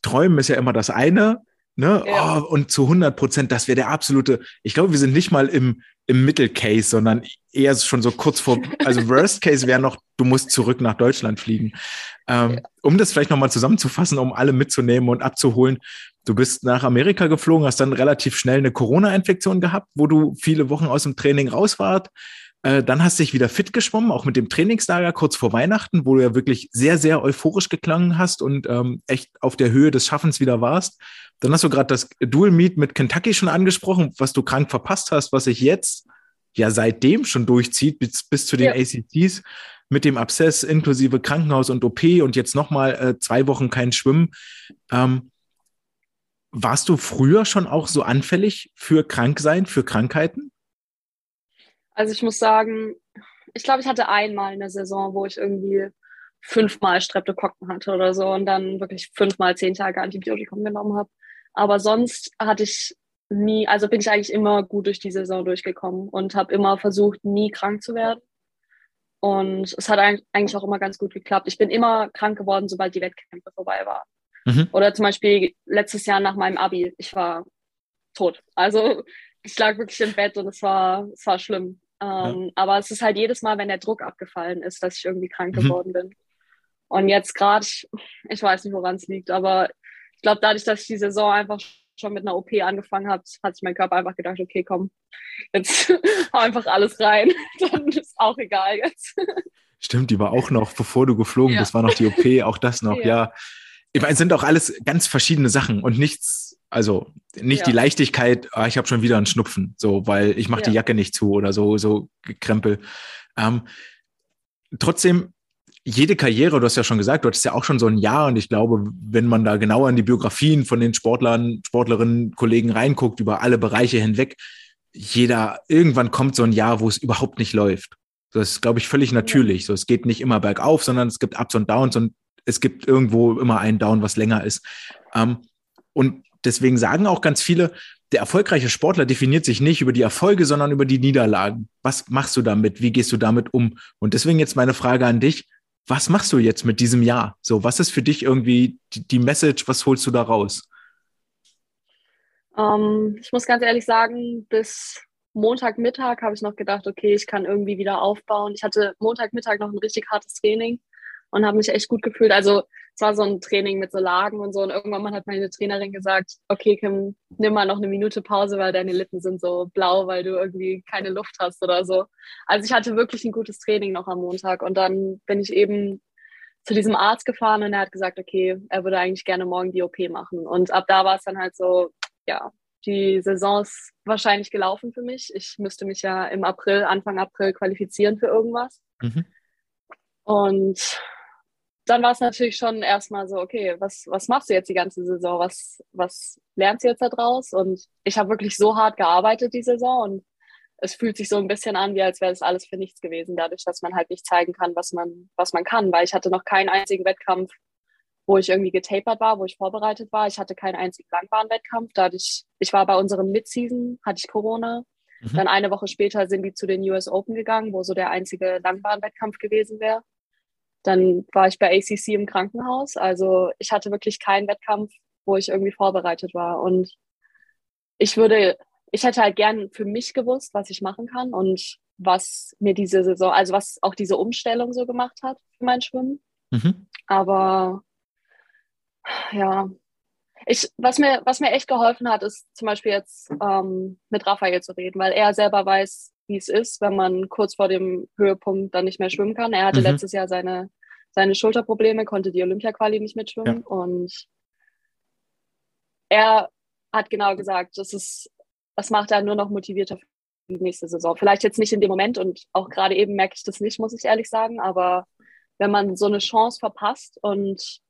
Speaker 1: träumen ist ja immer das eine, ne? Ja. Oh, und zu 100 Prozent, das wäre der absolute. Ich glaube, wir sind nicht mal im im Mittelcase, sondern eher schon so kurz vor. Also Worst Case wäre noch, du musst zurück nach Deutschland fliegen. Ähm, ja. Um das vielleicht nochmal zusammenzufassen, um alle mitzunehmen und abzuholen. Du bist nach Amerika geflogen, hast dann relativ schnell eine Corona-Infektion gehabt, wo du viele Wochen aus dem Training raus warst. Äh, dann hast du dich wieder fit geschwommen, auch mit dem Trainingslager kurz vor Weihnachten, wo du ja wirklich sehr, sehr euphorisch geklangen hast und ähm, echt auf der Höhe des Schaffens wieder warst. Dann hast du gerade das Dual Meet mit Kentucky schon angesprochen, was du krank verpasst hast, was sich jetzt ja seitdem schon durchzieht bis, bis zu den ja. ACTs mit dem Abszess inklusive Krankenhaus und OP und jetzt nochmal äh, zwei Wochen kein Schwimmen. Ähm, warst du früher schon auch so anfällig für Kranksein, für Krankheiten?
Speaker 3: Also ich muss sagen, ich glaube, ich hatte einmal eine Saison, wo ich irgendwie fünfmal Streptokokken hatte oder so und dann wirklich fünfmal zehn Tage Antibiotikum genommen habe. Aber sonst hatte ich nie, also bin ich eigentlich immer gut durch die Saison durchgekommen und habe immer versucht, nie krank zu werden. Und es hat eigentlich auch immer ganz gut geklappt. Ich bin immer krank geworden, sobald die Wettkämpfe vorbei waren. Mhm. Oder zum Beispiel letztes Jahr nach meinem Abi, ich war tot. Also ich lag wirklich im Bett und es war, es war schlimm. Ähm, ja. Aber es ist halt jedes Mal, wenn der Druck abgefallen ist, dass ich irgendwie krank mhm. geworden bin. Und jetzt gerade, ich weiß nicht, woran es liegt, aber ich glaube, dadurch, dass ich die Saison einfach schon mit einer OP angefangen habe, hat sich mein Körper einfach gedacht, okay, komm, jetzt hau einfach alles rein. Dann ist auch egal jetzt.
Speaker 1: Stimmt, die war auch noch, bevor du geflogen ja. bist, war noch die OP, auch das noch, ja. ja. Ich meine, es sind auch alles ganz verschiedene Sachen und nichts, also nicht ja. die Leichtigkeit, ah, ich habe schon wieder einen Schnupfen, so, weil ich mache die Jacke nicht zu oder so, so Krempel. Ähm, trotzdem, jede Karriere, du hast ja schon gesagt, du hattest ja auch schon so ein Jahr und ich glaube, wenn man da genauer in die Biografien von den Sportlern, Sportlerinnen, Kollegen reinguckt, über alle Bereiche hinweg, jeder, irgendwann kommt so ein Jahr, wo es überhaupt nicht läuft. Das ist, glaube ich, völlig natürlich. So, es geht nicht immer bergauf, sondern es gibt Ups und Downs und es gibt irgendwo immer einen Down, was länger ist. Ähm, und deswegen sagen auch ganz viele, der erfolgreiche Sportler definiert sich nicht über die Erfolge, sondern über die Niederlagen. Was machst du damit? Wie gehst du damit um? Und deswegen jetzt meine Frage an dich. Was machst du jetzt mit diesem Jahr? So, was ist für dich irgendwie die, Message? Was holst du da raus?
Speaker 3: Um, ähm, ich muss ganz ehrlich sagen, bis Montagmittag habe ich noch gedacht, okay, ich kann irgendwie wieder aufbauen. Ich hatte Montagmittag noch ein richtig hartes Training und habe mich echt gut gefühlt. Also es war so ein Training mit so Lagen und so. Und irgendwann hat meine Trainerin gesagt, okay, Kim, nimm mal noch eine Minute Pause, weil deine Lippen sind so blau, weil du irgendwie keine Luft hast oder so. Also ich hatte wirklich ein gutes Training noch am Montag. Und dann bin ich eben zu diesem Arzt gefahren und er hat gesagt, okay, er würde eigentlich gerne morgen die OP machen. Und ab da war es dann halt so, ja, die Saison ist wahrscheinlich gelaufen für mich. Ich müsste mich ja im April, Anfang April qualifizieren für irgendwas. Mhm. Und dann war es natürlich schon erstmal so, okay, was, was machst du jetzt die ganze Saison? Was, was lernst du jetzt da draus? Und ich habe wirklich so hart gearbeitet die Saison und es fühlt sich so ein bisschen an, wie als wäre das alles für nichts gewesen, dadurch, dass man halt nicht zeigen kann, was man, was man kann, weil ich hatte noch keinen einzigen Wettkampf, wo ich irgendwie getapert war, wo ich vorbereitet war. Ich hatte keinen einzigen Langbahnwettkampf. Dadurch, ich war bei unserem Midseason, hatte ich Corona. Mhm. Dann eine Woche später sind die zu den US Open gegangen, wo so der einzige Langbahnwettkampf gewesen wäre. Dann war ich bei ACC im Krankenhaus. Also ich hatte wirklich keinen Wettkampf, wo ich irgendwie vorbereitet war. Und ich würde, ich hätte halt gern für mich gewusst, was ich machen kann und was mir diese Saison, also was auch diese Umstellung so gemacht hat für mein Schwimmen. Mhm. Aber ja, ich, was mir, was mir echt geholfen hat, ist zum Beispiel jetzt ähm, mit Raphael zu reden, weil er selber weiß, wie es ist, wenn man kurz vor dem Höhepunkt dann nicht mehr schwimmen kann. Er hatte mhm. letztes Jahr seine, seine Schulterprobleme, konnte die Olympia-Quali nicht mitschwimmen. Ja. Und er hat genau gesagt, das ist, das macht er nur noch motivierter für die nächste Saison. Vielleicht jetzt nicht in dem Moment und auch gerade eben merke ich das nicht, muss ich ehrlich sagen, aber wenn man so eine Chance verpasst und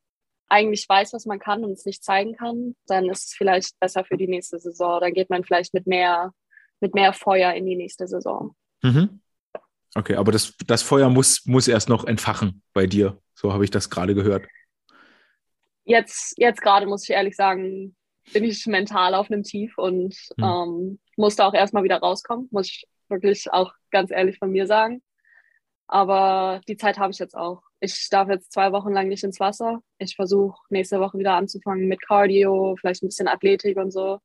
Speaker 3: eigentlich weiß, was man kann und es nicht zeigen kann, dann ist es vielleicht besser für die nächste Saison. Dann geht man vielleicht mit mehr mit mehr Feuer in die nächste Saison.
Speaker 1: Mhm. Okay, aber das, das Feuer muss, muss erst noch entfachen bei dir. So habe ich das gerade gehört.
Speaker 3: Jetzt, jetzt gerade muss ich ehrlich sagen, bin ich mental auf einem Tief und mhm. ähm, musste auch erstmal wieder rauskommen, muss ich wirklich auch ganz ehrlich von mir sagen. Aber die Zeit habe ich jetzt auch. Ich darf jetzt zwei Wochen lang nicht ins Wasser. Ich versuche nächste Woche wieder anzufangen mit Cardio, vielleicht ein bisschen Athletik und so.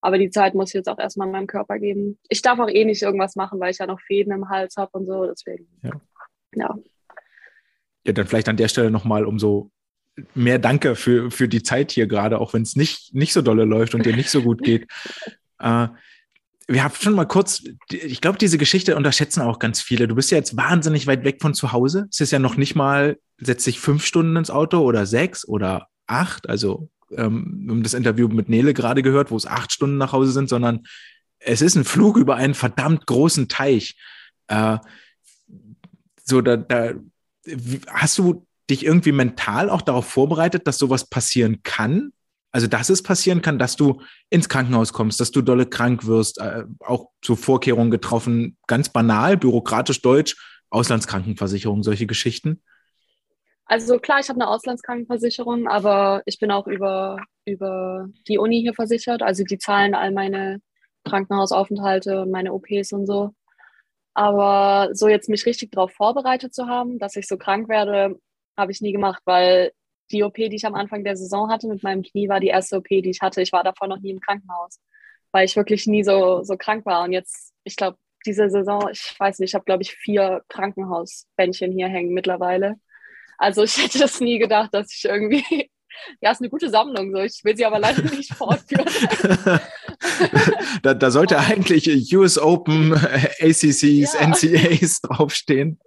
Speaker 3: Aber die Zeit muss ich jetzt auch erstmal meinem Körper geben. Ich darf auch eh nicht irgendwas machen, weil ich ja noch Fäden im Hals habe und so. Deswegen. Ja.
Speaker 1: ja. Ja, dann vielleicht an der Stelle nochmal umso mehr Danke für, für die Zeit hier gerade, auch wenn es nicht, nicht so dolle läuft und dir nicht so gut geht. äh, wir haben schon mal kurz, ich glaube, diese Geschichte unterschätzen auch ganz viele. Du bist ja jetzt wahnsinnig weit weg von zu Hause. Es ist ja noch nicht mal, setzt sich fünf Stunden ins Auto oder sechs oder acht. Also ähm, das Interview mit Nele gerade gehört, wo es acht Stunden nach Hause sind, sondern es ist ein Flug über einen verdammt großen Teich. Äh, so, da, da hast du dich irgendwie mental auch darauf vorbereitet, dass sowas passieren kann? Also, dass es passieren kann, dass du ins Krankenhaus kommst, dass du dolle krank wirst, äh, auch zu Vorkehrungen getroffen, ganz banal, bürokratisch deutsch, Auslandskrankenversicherung, solche Geschichten?
Speaker 3: Also klar, ich habe eine Auslandskrankenversicherung, aber ich bin auch über, über die Uni hier versichert. Also die zahlen all meine Krankenhausaufenthalte und meine OPs und so. Aber so jetzt mich richtig darauf vorbereitet zu haben, dass ich so krank werde, habe ich nie gemacht, weil die OP, die ich am Anfang der Saison hatte mit meinem Knie, war die erste OP, die ich hatte. Ich war davor noch nie im Krankenhaus, weil ich wirklich nie so, so krank war. Und jetzt, ich glaube, diese Saison, ich weiß nicht, ich habe, glaube ich, vier Krankenhausbändchen hier hängen mittlerweile. Also ich hätte das nie gedacht, dass ich irgendwie, ja, ist eine gute Sammlung, so. ich will sie aber leider nicht fortführen.
Speaker 1: da, da, sollte eigentlich US Open, ACCs, ja. NCAs draufstehen.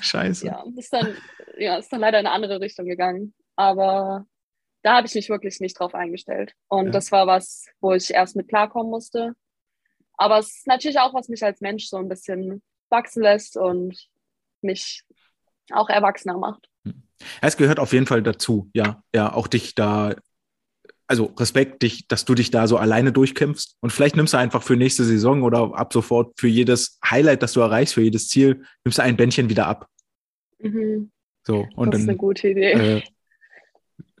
Speaker 1: Scheiße.
Speaker 3: Ja ist, dann, ja, ist dann leider in eine andere Richtung gegangen. Aber da habe ich mich wirklich nicht drauf eingestellt. Und ja. das war was, wo ich erst mit klarkommen musste. Aber es ist natürlich auch, was mich als Mensch so ein bisschen wachsen lässt und mich auch erwachsener macht. Hm.
Speaker 1: Es gehört auf jeden Fall dazu, ja, ja, auch dich da, also Respekt, dich, dass du dich da so alleine durchkämpfst und vielleicht nimmst du einfach für nächste Saison oder ab sofort für jedes Highlight, das du erreichst, für jedes Ziel, nimmst du ein Bändchen wieder ab. Mhm. So, und das ist dann, eine gute Idee. Äh,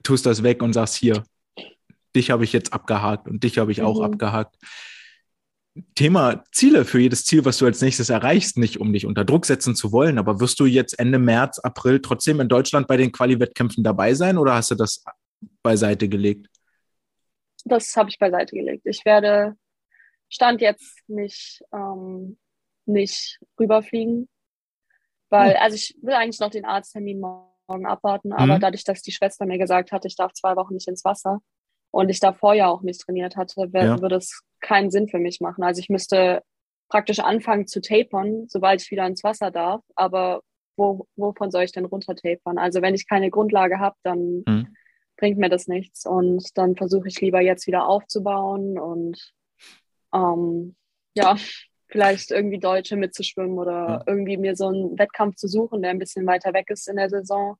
Speaker 1: tust das weg und sagst hier, dich habe ich jetzt abgehakt und dich habe ich mhm. auch abgehakt. Thema Ziele für jedes Ziel, was du als nächstes erreichst, nicht um dich unter Druck setzen zu wollen, aber wirst du jetzt Ende März, April trotzdem in Deutschland bei den Quali-Wettkämpfen dabei sein oder hast du das beiseite gelegt?
Speaker 3: Das habe ich beiseite gelegt. Ich werde Stand jetzt nicht, ähm, nicht rüberfliegen, weil, hm. also ich will eigentlich noch den Arzttermin morgen abwarten, aber mhm. dadurch, dass die Schwester mir gesagt hat, ich darf zwei Wochen nicht ins Wasser und ich davor ja auch nicht trainiert hatte, ja. würde es keinen Sinn für mich machen. Also ich müsste praktisch anfangen zu tapern, sobald ich wieder ins Wasser darf, aber wo, wovon soll ich denn runter tapern? Also wenn ich keine Grundlage habe, dann mhm. bringt mir das nichts und dann versuche ich lieber jetzt wieder aufzubauen und ähm, ja, vielleicht irgendwie Deutsche mitzuschwimmen oder ja. irgendwie mir so einen Wettkampf zu suchen, der ein bisschen weiter weg ist in der Saison,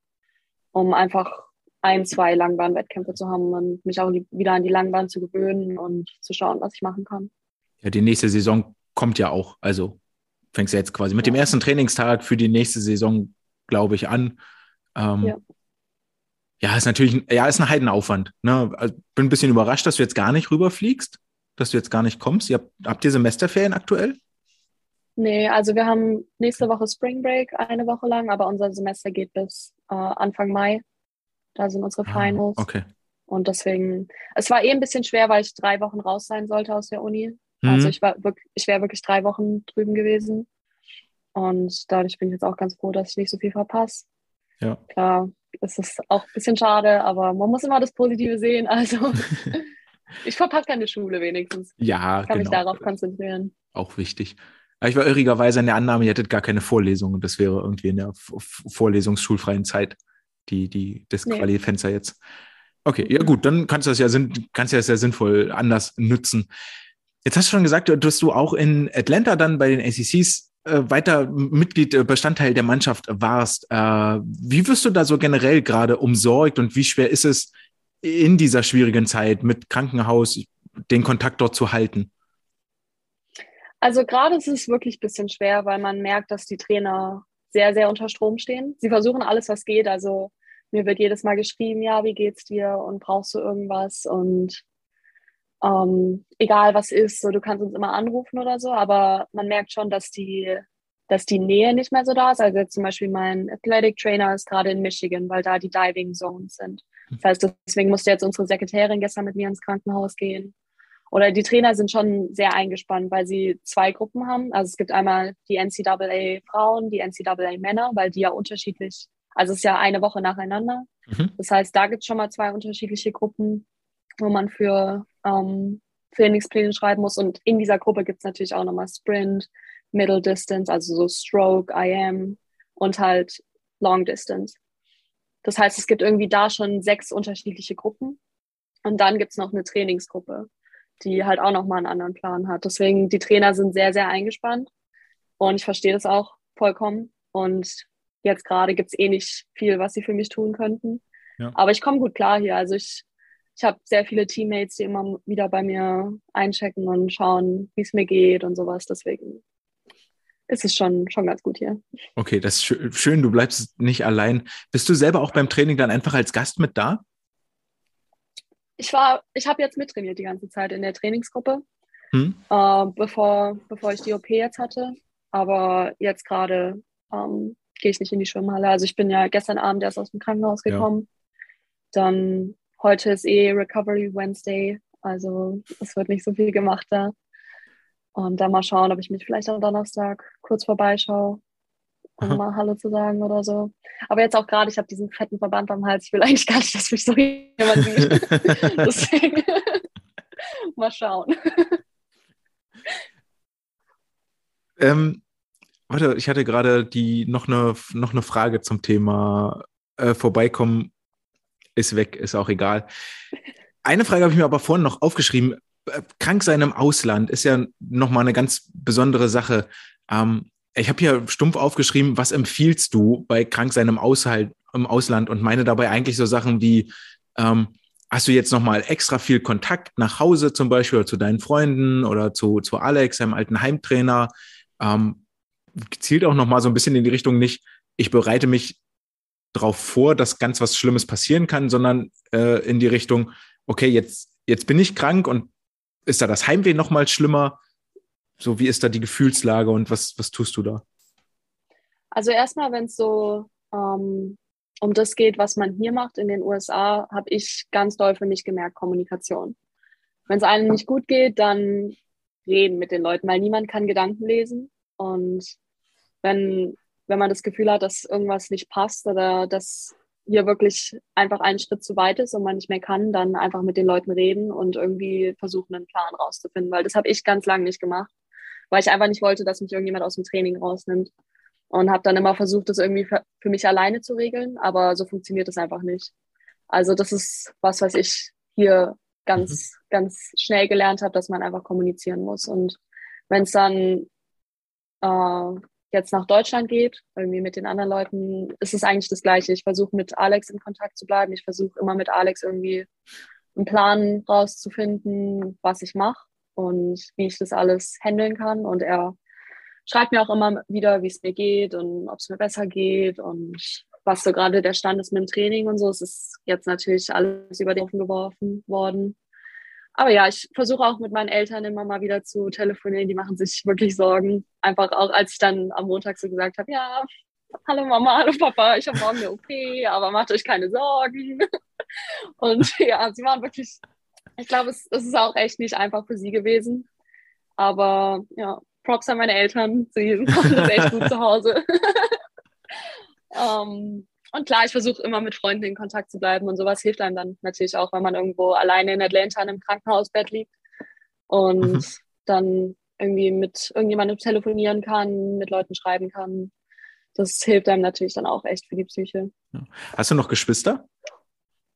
Speaker 3: um einfach ein, zwei Langbahnwettkämpfe zu haben und mich auch wieder an die Langbahn zu gewöhnen und zu schauen, was ich machen kann.
Speaker 1: Ja, die nächste Saison kommt ja auch. Also fängst du jetzt quasi mit ja. dem ersten Trainingstag für die nächste Saison, glaube ich, an. Ähm, ja. ja, ist natürlich, ja, ist ein Heidenaufwand. Ne? Also, bin ein bisschen überrascht, dass du jetzt gar nicht rüberfliegst dass du jetzt gar nicht kommst? Ihr habt, habt ihr Semesterferien aktuell?
Speaker 3: Nee, also wir haben nächste Woche Spring Break eine Woche lang, aber unser Semester geht bis äh, Anfang Mai. Da sind unsere ah, Finals.
Speaker 1: Ah, okay.
Speaker 3: Und deswegen, es war eh ein bisschen schwer, weil ich drei Wochen raus sein sollte aus der Uni. Mhm. Also ich war wirklich, ich wäre wirklich drei Wochen drüben gewesen. Und dadurch bin ich jetzt auch ganz froh, dass ich nicht so viel verpasse.
Speaker 1: Ja.
Speaker 3: Klar, es ist auch ein bisschen schade, aber man muss immer das Positive sehen. Also Ich verpasse keine Schule wenigstens.
Speaker 1: Ja,
Speaker 3: ich kann
Speaker 1: genau.
Speaker 3: mich darauf konzentrieren.
Speaker 1: Auch wichtig. Ich war irrigerweise in der Annahme, ihr hättet gar keine Vorlesungen. Das wäre irgendwie in der vorlesungsschulfreien Zeit, die, die, das nee. Quali-Fenster jetzt. Okay, ja gut, dann kannst du das ja, kannst du das ja sinnvoll anders nutzen. Jetzt hast du schon gesagt, dass du auch in Atlanta dann bei den ACCs äh, weiter Mitglied, äh, Bestandteil der Mannschaft warst. Äh, wie wirst du da so generell gerade umsorgt und wie schwer ist es, in dieser schwierigen Zeit mit Krankenhaus den Kontakt dort zu halten?
Speaker 3: Also gerade ist es wirklich ein bisschen schwer, weil man merkt, dass die Trainer sehr, sehr unter Strom stehen. Sie versuchen alles, was geht. Also mir wird jedes Mal geschrieben, ja, wie geht's dir und brauchst du irgendwas? Und ähm, egal was ist, so du kannst uns immer anrufen oder so, aber man merkt schon, dass die, dass die Nähe nicht mehr so da ist. Also zum Beispiel mein Athletic Trainer ist gerade in Michigan, weil da die Diving Zones sind. Das heißt, deswegen musste jetzt unsere Sekretärin gestern mit mir ins Krankenhaus gehen. Oder die Trainer sind schon sehr eingespannt, weil sie zwei Gruppen haben. Also es gibt einmal die NCAA Frauen, die NCAA Männer, weil die ja unterschiedlich, also es ist ja eine Woche nacheinander. Mhm. Das heißt, da gibt es schon mal zwei unterschiedliche Gruppen, wo man für ähm, Trainingspläne schreiben muss. Und in dieser Gruppe gibt es natürlich auch nochmal Sprint, Middle Distance, also so Stroke, IM und halt Long Distance. Das heißt, es gibt irgendwie da schon sechs unterschiedliche Gruppen. Und dann gibt es noch eine Trainingsgruppe, die halt auch nochmal einen anderen Plan hat. Deswegen, die Trainer sind sehr, sehr eingespannt. Und ich verstehe das auch vollkommen. Und jetzt gerade gibt es eh nicht viel, was sie für mich tun könnten. Ja. Aber ich komme gut klar hier. Also ich, ich habe sehr viele Teammates, die immer wieder bei mir einchecken und schauen, wie es mir geht und sowas. Deswegen ist es schon, schon ganz gut hier.
Speaker 1: Okay, das ist schön, du bleibst nicht allein. Bist du selber auch beim Training dann einfach als Gast mit da?
Speaker 3: Ich war, ich habe jetzt mittrainiert die ganze Zeit in der Trainingsgruppe, hm? äh, bevor, bevor ich die OP jetzt hatte. Aber jetzt gerade ähm, gehe ich nicht in die Schwimmhalle. Also ich bin ja gestern Abend erst aus dem Krankenhaus gekommen. Ja. Dann heute ist eh Recovery Wednesday. Also es wird nicht so viel gemacht da. Und dann mal schauen, ob ich mich vielleicht am Donnerstag kurz vorbeischaue, um Aha. mal Hallo zu sagen oder so. Aber jetzt auch gerade, ich habe diesen fetten Verband am Hals. Ich will eigentlich gar nicht, dass mich so jemand sieht. Deswegen mal schauen.
Speaker 1: Ähm, warte, ich hatte gerade die noch eine, noch eine Frage zum Thema äh, Vorbeikommen ist weg, ist auch egal. Eine Frage habe ich mir aber vorhin noch aufgeschrieben krank sein im Ausland ist ja nochmal eine ganz besondere Sache. Ähm, ich habe hier stumpf aufgeschrieben, was empfiehlst du bei krank sein im, Aushalt, im Ausland und meine dabei eigentlich so Sachen wie, ähm, hast du jetzt nochmal extra viel Kontakt nach Hause zum Beispiel oder zu deinen Freunden oder zu, zu Alex, seinem alten Heimtrainer? Ähm, zielt auch nochmal so ein bisschen in die Richtung nicht, ich bereite mich darauf vor, dass ganz was Schlimmes passieren kann, sondern äh, in die Richtung, okay, jetzt jetzt bin ich krank und ist da das Heimweh noch mal schlimmer? So, wie ist da die Gefühlslage und was, was tust du da?
Speaker 3: Also erstmal, wenn es so ähm, um das geht, was man hier macht in den USA, habe ich ganz doll für mich gemerkt, Kommunikation. Wenn es einem nicht gut geht, dann reden mit den Leuten, weil niemand kann Gedanken lesen. Und wenn, wenn man das Gefühl hat, dass irgendwas nicht passt oder dass hier wirklich einfach einen Schritt zu weit ist und man nicht mehr kann, dann einfach mit den Leuten reden und irgendwie versuchen, einen Plan rauszufinden. Weil das habe ich ganz lange nicht gemacht, weil ich einfach nicht wollte, dass mich irgendjemand aus dem Training rausnimmt. Und habe dann immer versucht, das irgendwie für, mich alleine zu regeln, aber so funktioniert es einfach nicht. Also das ist was, was ich hier ganz, mhm. ganz schnell gelernt habe, dass man einfach kommunizieren muss. Und wenn es dann äh, jetzt nach Deutschland geht, irgendwie mit den anderen Leuten, ist es eigentlich das Gleiche. Ich versuche mit Alex in Kontakt zu bleiben. Ich versuche immer mit Alex irgendwie einen Plan rauszufinden, was ich mache und wie ich das alles handeln kann. Und er schreibt mir auch immer wieder, wie es mir geht und ob es mir besser geht und was so gerade der Stand ist mit dem Training und so. Es ist jetzt natürlich alles über den Ofen geworfen worden. Aber ja, ich versuche auch mit meinen Eltern immer mal wieder zu telefonieren. Die machen sich wirklich Sorgen. Einfach auch, als ich dann am Montag so gesagt habe, ja, hallo Mama, hallo Papa, ich habe morgen eine OP, aber macht euch keine Sorgen. Und ja, sie waren wirklich, ich glaube, es, es ist auch echt nicht einfach für sie gewesen. Aber ja, Props an meine Eltern, sie machen das echt gut zu Hause. um, ähm, und klar, ich versuche immer mit Freunden in Kontakt zu bleiben und sowas hilft einem dann natürlich auch, wenn man irgendwo alleine in Atlanta in einem Krankenhausbett liegt und mhm. dann irgendwie mit irgendjemandem telefonieren kann, mit Leuten schreiben kann. Das hilft einem natürlich dann auch echt für die Psyche.
Speaker 1: Hast du noch Geschwister?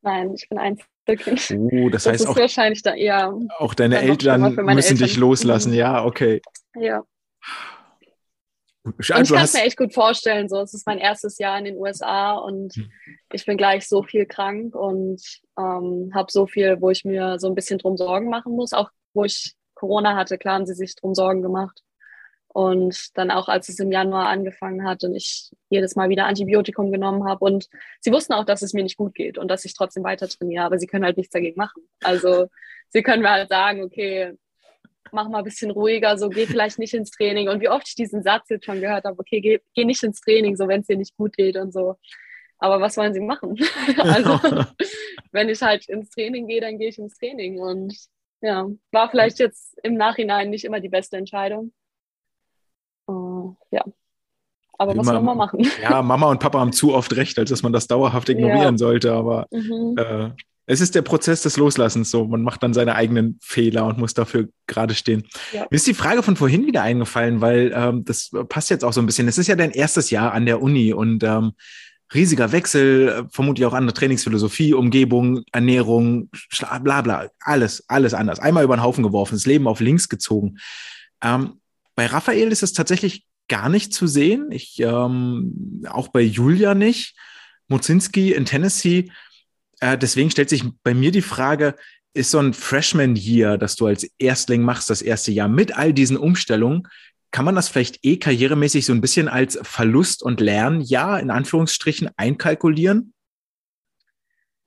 Speaker 3: Nein, ich bin Einzelkind.
Speaker 1: Oh, das, das heißt auch
Speaker 3: wahrscheinlich da eher.
Speaker 1: Auch deine Eltern müssen Eltern. dich loslassen. Ja, okay.
Speaker 3: Ja. Und ich kann es mir echt gut vorstellen. So, es ist mein erstes Jahr in den USA und hm. ich bin gleich so viel krank und ähm, habe so viel, wo ich mir so ein bisschen drum Sorgen machen muss. Auch wo ich Corona hatte, klar haben sie sich drum Sorgen gemacht. Und dann auch, als es im Januar angefangen hat und ich jedes Mal wieder Antibiotikum genommen habe. Und sie wussten auch, dass es mir nicht gut geht und dass ich trotzdem weiter trainiere, aber sie können halt nichts dagegen machen. Also sie können mir halt sagen, okay, mach mal ein bisschen ruhiger, so geh vielleicht nicht ins Training. Und wie oft ich diesen Satz jetzt schon gehört habe, okay, geh, geh nicht ins Training, so wenn es dir nicht gut geht und so. Aber was wollen sie machen? also, wenn ich halt ins Training gehe, dann gehe ich ins Training. Und ja, war vielleicht jetzt im Nachhinein nicht immer die beste Entscheidung. Uh, ja. Aber Immer, was soll man machen?
Speaker 1: Ja, Mama und Papa haben zu oft recht, als dass man das dauerhaft ignorieren ja. sollte. Aber mhm. äh, es ist der Prozess des Loslassens so. Man macht dann seine eigenen Fehler und muss dafür gerade stehen. Ja. Mir ist die Frage von vorhin wieder eingefallen, weil ähm, das passt jetzt auch so ein bisschen. Es ist ja dein erstes Jahr an der Uni und ähm, riesiger Wechsel, vermutlich auch andere Trainingsphilosophie, Umgebung, Ernährung, bla bla, alles, alles anders. Einmal über den Haufen geworfen, das Leben auf links gezogen. Ähm, bei Raphael ist es tatsächlich gar nicht zu sehen. Ich ähm, auch bei Julia nicht. Mozinski in Tennessee äh, deswegen stellt sich bei mir die Frage, ist so ein Freshman-Year, das du als Erstling machst, das erste Jahr mit all diesen Umstellungen, kann man das vielleicht eh karrieremäßig so ein bisschen als Verlust und Lernjahr in Anführungsstrichen einkalkulieren?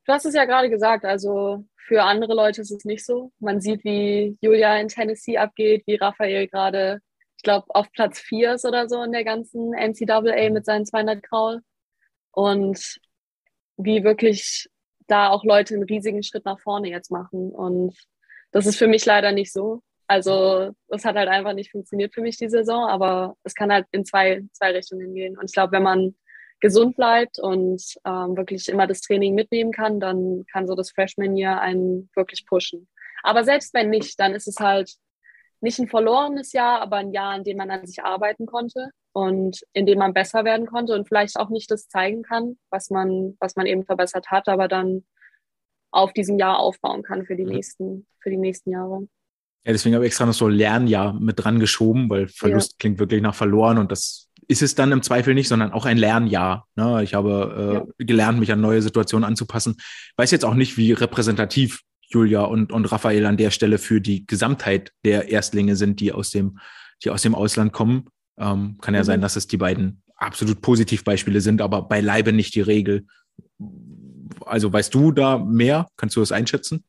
Speaker 3: Du hast es ja gerade gesagt, also für andere Leute ist es nicht so. Man sieht, wie Julia in Tennessee abgeht, wie Raphael gerade, ich glaube, auf Platz 4 ist oder so in der ganzen NCAA mit seinen 200 Kraul. Und wie wirklich da auch Leute einen riesigen Schritt nach vorne jetzt machen. Und das ist für mich leider nicht so. Also das hat halt einfach nicht funktioniert für mich die Saison, aber es kann halt in zwei, zwei Richtungen gehen. Und ich glaube, wenn man gesund bleibt und ähm, wirklich immer das Training mitnehmen kann, dann kann so das Freshman Year einen wirklich pushen. Aber selbst wenn nicht, dann ist es halt nicht ein verlorenes Jahr, aber ein Jahr, in dem man an sich arbeiten konnte und in dem man besser werden konnte und vielleicht auch nicht das zeigen kann, was man, was man eben verbessert hat, aber dann auf diesem Jahr aufbauen kann für die nächsten, für die nächsten Jahre.
Speaker 1: Ja, deswegen habe ich extra noch so Lernjahr mit dran geschoben, weil Verlust ja. klingt wirklich nach verloren und das ist es dann im Zweifel nicht, sondern auch ein Lernjahr. Ne? Ich habe äh, ja. gelernt, mich an neue Situationen anzupassen. Weiß jetzt auch nicht, wie repräsentativ Julia und, und Raphael an der Stelle für die Gesamtheit der Erstlinge sind, die aus dem, die aus dem Ausland kommen. Ähm, kann ja mhm. sein, dass es die beiden absolut Positivbeispiele sind, aber beileibe nicht die Regel. Also weißt du da mehr? Kannst du das einschätzen?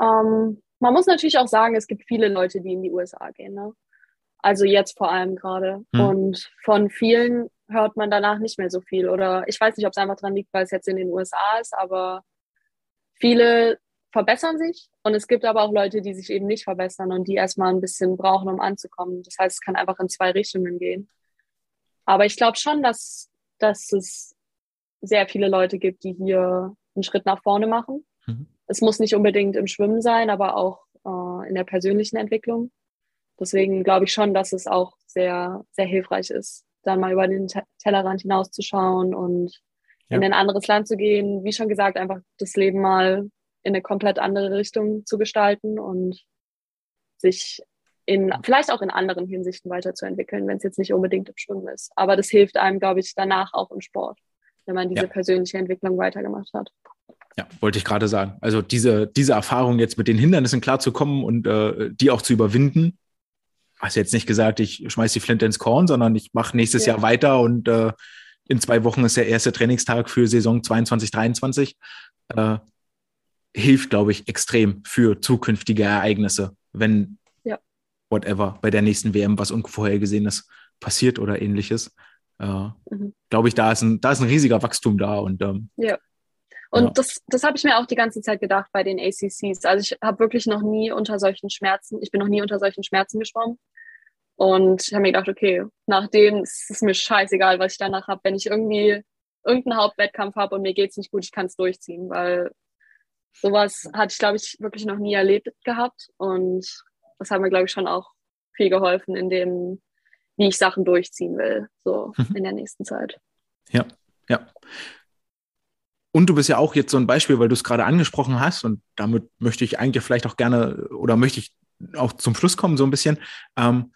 Speaker 3: Ähm, man muss natürlich auch sagen, es gibt viele Leute, die in die USA gehen. Ne? Also jetzt vor allem gerade. Hm. Und von vielen hört man danach nicht mehr so viel. Oder ich weiß nicht, ob es einfach dran liegt, weil es jetzt in den USA ist, aber viele verbessern sich und es gibt aber auch Leute, die sich eben nicht verbessern und die erstmal ein bisschen brauchen, um anzukommen. Das heißt, es kann einfach in zwei Richtungen gehen. Aber ich glaube schon, dass, dass es sehr viele Leute gibt, die hier einen Schritt nach vorne machen. Mhm. Es muss nicht unbedingt im Schwimmen sein, aber auch äh, in der persönlichen Entwicklung. Deswegen glaube ich schon, dass es auch sehr, sehr hilfreich ist, dann mal über den Tellerrand hinauszuschauen und ja. in ein anderes Land zu gehen. Wie schon gesagt, einfach das Leben mal in eine komplett andere Richtung zu gestalten und sich in, vielleicht auch in anderen Hinsichten weiterzuentwickeln, wenn es jetzt nicht unbedingt im Schwimmen ist. Aber das hilft einem, glaube ich, danach auch im Sport, wenn man diese ja. persönliche Entwicklung weitergemacht hat.
Speaker 1: Ja, wollte ich gerade sagen. Also diese, diese Erfahrung jetzt mit den Hindernissen klarzukommen und äh, die auch zu überwinden. Hast jetzt nicht gesagt, ich schmeiß die Flinte ins Korn, sondern ich mache nächstes ja. Jahr weiter und äh, in zwei Wochen ist der erste Trainingstag für Saison 22, 23. Äh, hilft, glaube ich, extrem für zukünftige Ereignisse, wenn ja. whatever bei der nächsten WM was Unvorhergesehenes passiert oder ähnliches. Äh, mhm. Glaube ich, da ist, ein, da ist ein riesiger Wachstum da und ähm,
Speaker 3: ja. Und ja. das, das habe ich mir auch die ganze Zeit gedacht bei den ACCs. Also ich habe wirklich noch nie unter solchen Schmerzen, ich bin noch nie unter solchen Schmerzen geschwommen. Und ich habe mir gedacht, okay, nachdem ist es mir scheißegal, was ich danach habe. Wenn ich irgendwie irgendeinen Hauptwettkampf habe und mir geht es nicht gut, ich kann es durchziehen, weil sowas hatte ich, glaube ich, wirklich noch nie erlebt gehabt. Und das hat mir, glaube ich, schon auch viel geholfen in dem, wie ich Sachen durchziehen will, so mhm. in der nächsten Zeit.
Speaker 1: Ja, ja. Und du bist ja auch jetzt so ein Beispiel, weil du es gerade angesprochen hast, und damit möchte ich eigentlich vielleicht auch gerne oder möchte ich auch zum Schluss kommen, so ein bisschen. Ähm,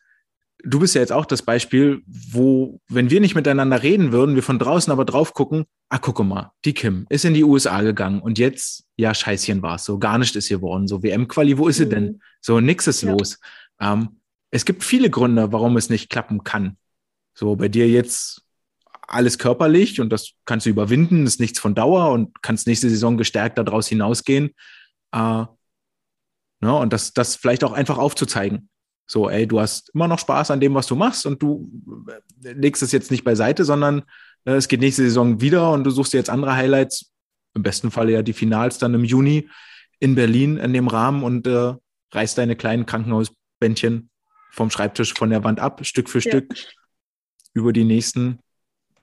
Speaker 1: du bist ja jetzt auch das Beispiel, wo, wenn wir nicht miteinander reden würden, wir von draußen aber drauf gucken, ah, guck mal, die Kim ist in die USA gegangen und jetzt, ja, Scheißchen war es, so gar nicht ist geworden, so WM-Quali, wo ist mhm. sie denn? Mhm. So, nix ist ja. los. Ähm, es gibt viele Gründe, warum es nicht klappen kann. So, bei dir jetzt alles körperlich und das kannst du überwinden, ist nichts von Dauer und kannst nächste Saison gestärkt daraus hinausgehen. Äh, ne, und das, das vielleicht auch einfach aufzuzeigen. So, ey, du hast immer noch Spaß an dem, was du machst und du äh, legst es jetzt nicht beiseite, sondern äh, es geht nächste Saison wieder und du suchst dir jetzt andere Highlights, im besten Falle ja die Finals dann im Juni in Berlin in dem Rahmen und äh, reißt deine kleinen Krankenhausbändchen vom Schreibtisch von der Wand ab, Stück für ja. Stück, über die nächsten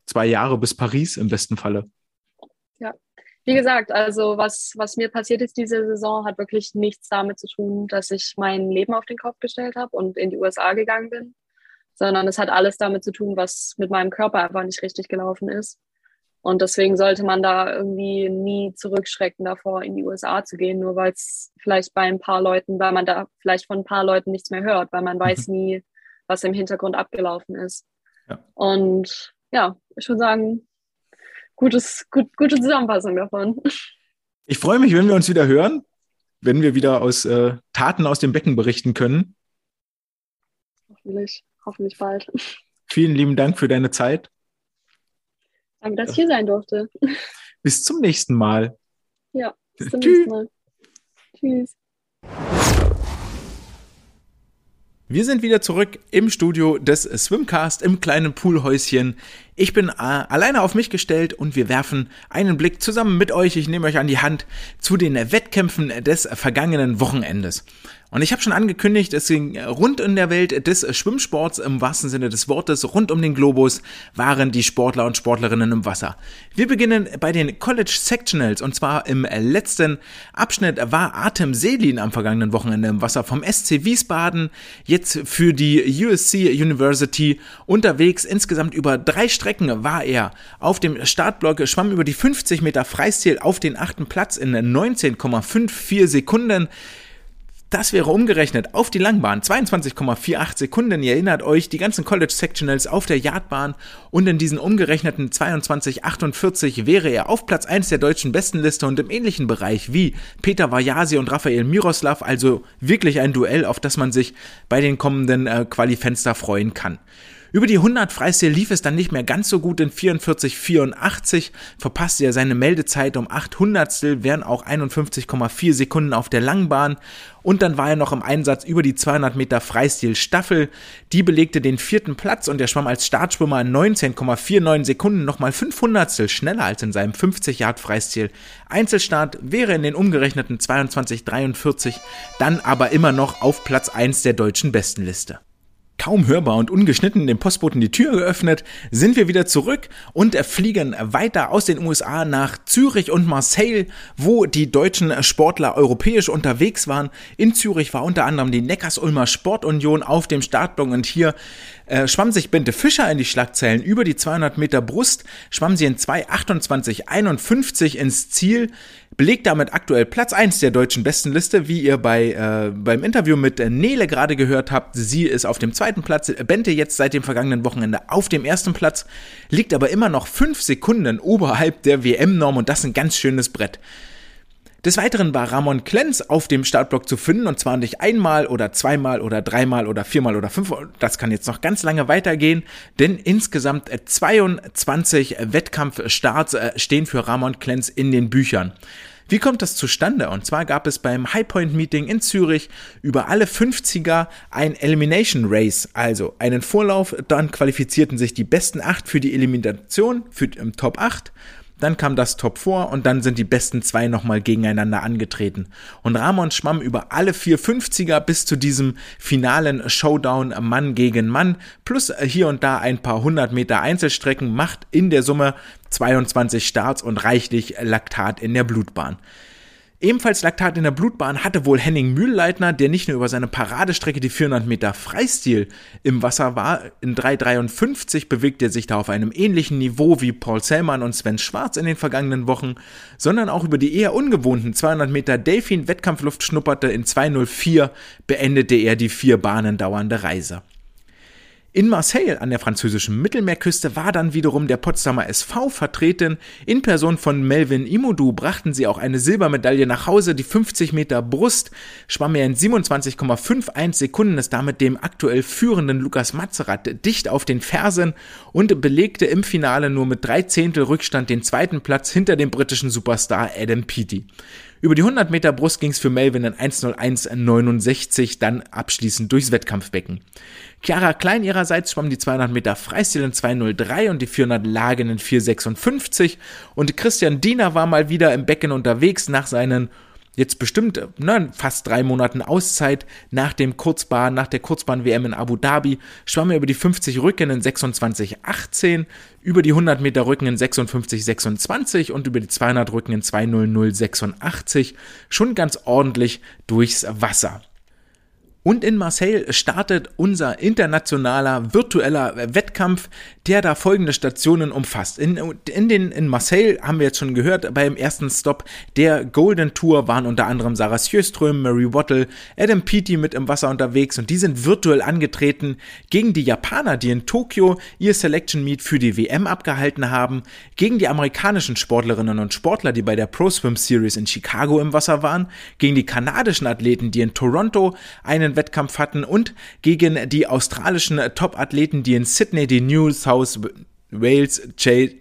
Speaker 1: zwei Jahre bis Paris im besten Falle.
Speaker 3: Wie gesagt, also was, was mir passiert ist diese Saison, hat wirklich nichts damit zu tun, dass ich mein Leben auf den Kopf gestellt habe und in die USA gegangen bin, sondern es hat alles damit zu tun, was mit meinem Körper einfach nicht richtig gelaufen ist. Und deswegen sollte man da irgendwie nie zurückschrecken davor, in die USA zu gehen, nur weil es vielleicht bei ein paar Leuten, weil man da vielleicht von ein paar Leuten nichts mehr hört, weil man weiß mhm. nie, was im Hintergrund abgelaufen ist. Ja. Und ja, ich würde sagen, gutes, gut, gute Zusammenfassung davon.
Speaker 1: Ich freue mich, wenn wir uns wieder hören, wenn wir wieder aus äh, Taten aus dem Becken berichten können.
Speaker 3: Hoffentlich, hoffentlich bald.
Speaker 1: Vielen lieben Dank für deine Zeit.
Speaker 3: Danke, dass ich hier sein durfte.
Speaker 1: Bis zum nächsten Mal.
Speaker 3: Ja, bis zum nächsten Mal. Tschüss.
Speaker 1: Wir sind wieder zurück im Studio des Swimcast im kleinen Poolhäuschen. Ich bin äh, alleine auf mich gestellt und wir werfen einen Blick zusammen mit euch, ich nehme euch an die Hand, zu den Wettkämpfen des vergangenen Wochenendes. Und ich habe schon angekündigt, es ging rund in der Welt des Schwimmsports im wahrsten Sinne des Wortes, rund um den Globus waren die Sportler und Sportlerinnen im Wasser. Wir beginnen bei den College Sectionals und zwar im letzten Abschnitt war Artem Selin am vergangenen Wochenende im Wasser vom SC Wiesbaden, jetzt für die USC University unterwegs. Insgesamt über drei Strecken war er auf dem Startblock, schwamm über die 50 Meter Freistil auf den achten Platz in 19,54 Sekunden. Das wäre umgerechnet auf die Langbahn 22,48 Sekunden. Ihr erinnert euch, die ganzen College Sectionals auf der Yardbahn und in diesen umgerechneten 22,48 wäre er auf Platz 1 der deutschen Bestenliste und im ähnlichen Bereich wie Peter Vajasi und Rafael Miroslav, also wirklich ein Duell, auf das man sich bei den kommenden äh, Qualifenster freuen kann. Über die 100 Freistil lief es dann nicht mehr ganz so gut in 44,84, verpasste er seine Meldezeit um 800 wären auch 51,4 Sekunden auf der Langbahn und dann war er noch im Einsatz über die 200 Meter Freistil Staffel. Die belegte den vierten Platz und er schwamm als Startschwimmer 19,49 Sekunden nochmal 500 schneller als in seinem 50 Yard Freistil. Einzelstart wäre in den umgerechneten 22,43 dann aber immer noch auf Platz 1 der deutschen Bestenliste kaum hörbar und ungeschnitten dem Postboten die Tür geöffnet, sind wir wieder zurück und fliegen weiter aus den USA nach Zürich und Marseille, wo die deutschen Sportler europäisch unterwegs waren. In Zürich war unter anderem die Neckars-Ulmer Sportunion auf dem Startblock und hier äh, schwamm sich Bente Fischer in die Schlagzeilen über die 200 Meter Brust, schwamm sie in 2,28,51 ins Ziel, belegt damit aktuell Platz 1 der deutschen Bestenliste, wie ihr bei, äh, beim Interview mit Nele gerade gehört habt. Sie ist auf dem zweiten Platz, Bente jetzt seit dem vergangenen Wochenende auf dem ersten Platz, liegt aber immer noch 5 Sekunden oberhalb der WM-Norm und das ist ein ganz schönes Brett. Des Weiteren war Ramon Klenz auf dem Startblock zu finden und zwar nicht einmal oder zweimal oder dreimal oder viermal oder fünfmal. Das kann jetzt noch ganz lange weitergehen, denn insgesamt 22 Wettkampfstarts äh, stehen für Ramon Klenz in den Büchern. Wie kommt das zustande? Und zwar gab es beim Highpoint Meeting in Zürich über alle 50er ein Elimination Race, also einen Vorlauf, dann qualifizierten sich die besten acht für die Elimination, für im Top 8 dann kam das Top 4 und dann sind die besten zwei nochmal gegeneinander angetreten. Und Ramon schwamm über alle vier 50er bis zu diesem finalen Showdown Mann gegen Mann, plus hier und da ein paar hundert Meter Einzelstrecken, macht in der Summe 22 Starts und reichlich Laktat in der Blutbahn. Ebenfalls Laktat in der Blutbahn hatte wohl Henning Mühlleitner, der nicht nur über seine Paradestrecke die 400 Meter Freistil im Wasser war. In 3,53 bewegt er sich da auf einem ähnlichen Niveau wie Paul Sellmann und Sven Schwarz in den vergangenen Wochen, sondern auch über die eher ungewohnten 200 Meter Delfin-Wettkampfluft schnupperte. In 2,04 beendete er die vier Bahnen dauernde Reise. In Marseille an der französischen Mittelmeerküste war dann wiederum der Potsdamer SV vertreten. In Person von Melvin Imodu brachten sie auch eine Silbermedaille nach Hause. Die 50 Meter Brust schwamm er in 27,51 Sekunden, ist damit dem aktuell führenden Lukas Mazerat dicht auf den Fersen und belegte im Finale nur mit drei Zehntel Rückstand den zweiten Platz hinter dem britischen Superstar Adam Peaty. Über die 100 Meter Brust ging es für Melvin in 1.01.69 dann abschließend durchs Wettkampfbecken. Chiara Klein ihrerseits schwamm die 200 Meter Freistil in 2.03 und die 400 Lagen in 4.56 und Christian Diener war mal wieder im Becken unterwegs nach seinen jetzt bestimmt ne, fast drei Monaten Auszeit nach dem Kurzbahn, nach der Kurzbahn-WM in Abu Dhabi, schwamm er über die 50 Rücken in 26,18, über die 100 Meter Rücken in 56,26 und über die 200 Rücken in 2,0086 schon ganz ordentlich durchs Wasser. Und in Marseille startet unser internationaler virtueller Wettkampf, der da folgende Stationen umfasst. In, in, den, in Marseille haben wir jetzt schon gehört, beim ersten Stop der Golden Tour waren unter anderem Sarah Sjöström, Mary Wattle, Adam Peaty mit im Wasser unterwegs und die sind virtuell angetreten gegen die Japaner, die in Tokio ihr Selection Meet für die WM abgehalten haben, gegen die amerikanischen Sportlerinnen und Sportler, die bei der Pro Swim Series in Chicago im Wasser waren, gegen die kanadischen Athleten, die in Toronto einen einen Wettkampf hatten und gegen die australischen Top-Athleten, die in Sydney die New South Wales J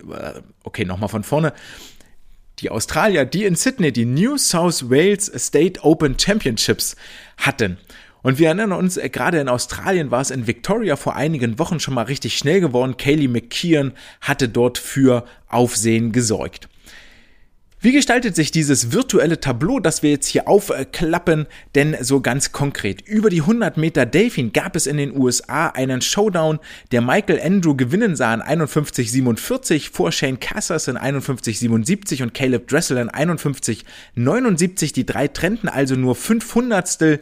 Speaker 1: okay, nochmal von vorne. Die Australier, die in Sydney die New South Wales State Open Championships hatten. Und wir erinnern uns, äh, gerade in Australien war es in Victoria vor einigen Wochen schon mal richtig schnell geworden. Kaylee McKeon hatte dort für Aufsehen gesorgt. Wie gestaltet sich dieses virtuelle Tableau, das wir jetzt hier aufklappen, denn so ganz konkret? Über die 100 Meter Delfin gab es in den USA einen Showdown, der Michael Andrew gewinnen sah in 51,47 vor Shane Cassers in 51,77 und Caleb Dressel in 51,79. Die drei trennten also nur 500stel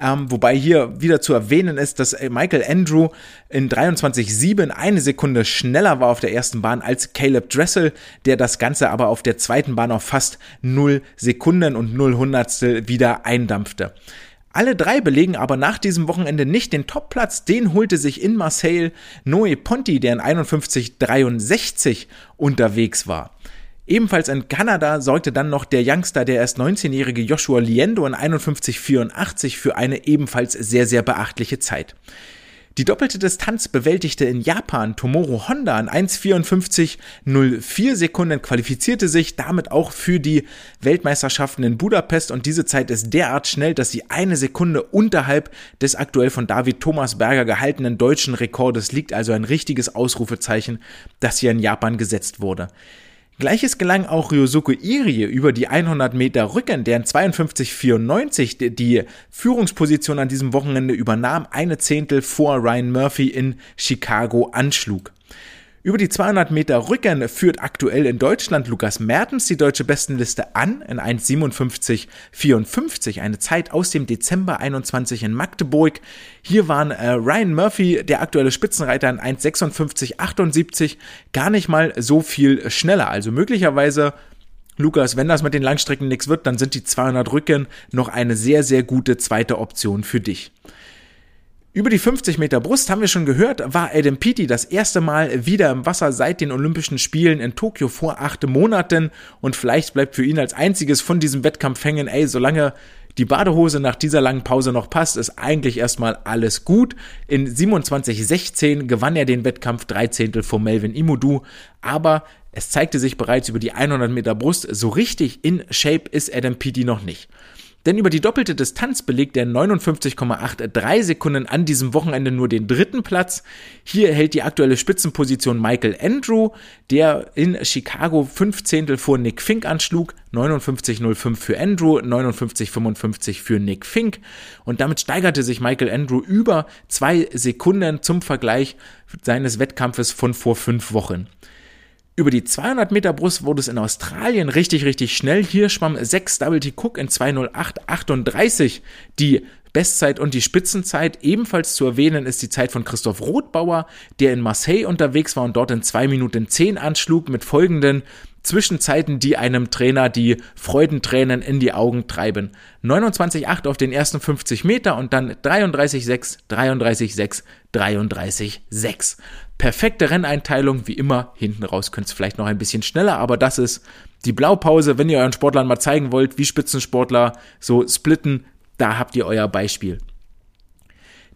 Speaker 1: ähm, wobei hier wieder zu erwähnen ist, dass äh, Michael Andrew in 23,7 eine Sekunde schneller war auf der ersten Bahn als Caleb Dressel, der das Ganze aber auf der zweiten Bahn auf fast 0 Sekunden und 0 Hundertstel wieder eindampfte. Alle drei belegen aber nach diesem Wochenende nicht den Topplatz. Den holte sich in Marseille Noe Ponti, der in 51,63 unterwegs war. Ebenfalls in Kanada sorgte dann noch der Youngster, der erst 19-jährige Joshua Liendo in 51,84 für eine ebenfalls sehr, sehr beachtliche Zeit. Die doppelte Distanz bewältigte in Japan Tomoru Honda an 1,54,04 Sekunden, qualifizierte sich damit auch für die Weltmeisterschaften in Budapest und diese Zeit ist derart schnell, dass sie eine Sekunde unterhalb des aktuell von David Thomas Berger gehaltenen deutschen Rekordes liegt, also ein richtiges Ausrufezeichen, das hier in Japan gesetzt wurde. Gleiches gelang auch Ryosuke Irie über die 100 Meter Rücken, der in 52,94 die Führungsposition an diesem Wochenende übernahm, eine Zehntel vor Ryan Murphy in Chicago anschlug. Über die 200 Meter Rücken führt aktuell in Deutschland Lukas Mertens die deutsche Bestenliste an in 1,57,54, eine Zeit aus dem Dezember 21 in Magdeburg. Hier waren äh, Ryan Murphy, der aktuelle Spitzenreiter, in 1,56,78, gar nicht mal so viel schneller. Also möglicherweise Lukas, wenn das mit den Langstrecken nichts wird, dann sind die 200 Rücken noch eine sehr, sehr gute zweite Option für dich. Über die 50 Meter Brust haben wir schon gehört, war Adam Peaty das erste Mal wieder im Wasser seit den Olympischen Spielen in Tokio vor acht Monaten und vielleicht bleibt für ihn als einziges von diesem Wettkampf hängen, ey, solange die Badehose nach dieser langen Pause noch passt, ist eigentlich erstmal alles gut. In 27,16 gewann er den Wettkampf 13. vor Melvin Imudu, aber es zeigte sich bereits über die 100 Meter Brust, so richtig in Shape ist Adam Peaty noch nicht. Denn über die doppelte Distanz belegt er 59,83 Sekunden an diesem Wochenende nur den dritten Platz. Hier hält die aktuelle Spitzenposition Michael Andrew, der in Chicago 15. vor Nick Fink anschlug. 59,05 für Andrew, 59,55 für Nick Fink. Und damit steigerte sich Michael Andrew über zwei Sekunden zum Vergleich seines Wettkampfes von vor fünf Wochen. Über die 200 Meter Brust wurde es in Australien richtig, richtig schnell. Hier schwamm 6 Double T Cook in 208,38 die Bestzeit und die Spitzenzeit. Ebenfalls zu erwähnen ist die Zeit von Christoph Rothbauer, der in Marseille unterwegs war und dort in 2 Minuten 10 anschlug mit folgenden Zwischenzeiten, die einem Trainer die Freudentränen in die Augen treiben. 29,8 auf den ersten 50 Meter und dann 33,6, 33,6, 33,6 perfekte Renneinteilung, wie immer. Hinten raus könnt ihr vielleicht noch ein bisschen schneller, aber das ist die Blaupause, wenn ihr euren Sportlern mal zeigen wollt, wie Spitzensportler so splitten, da habt ihr euer Beispiel.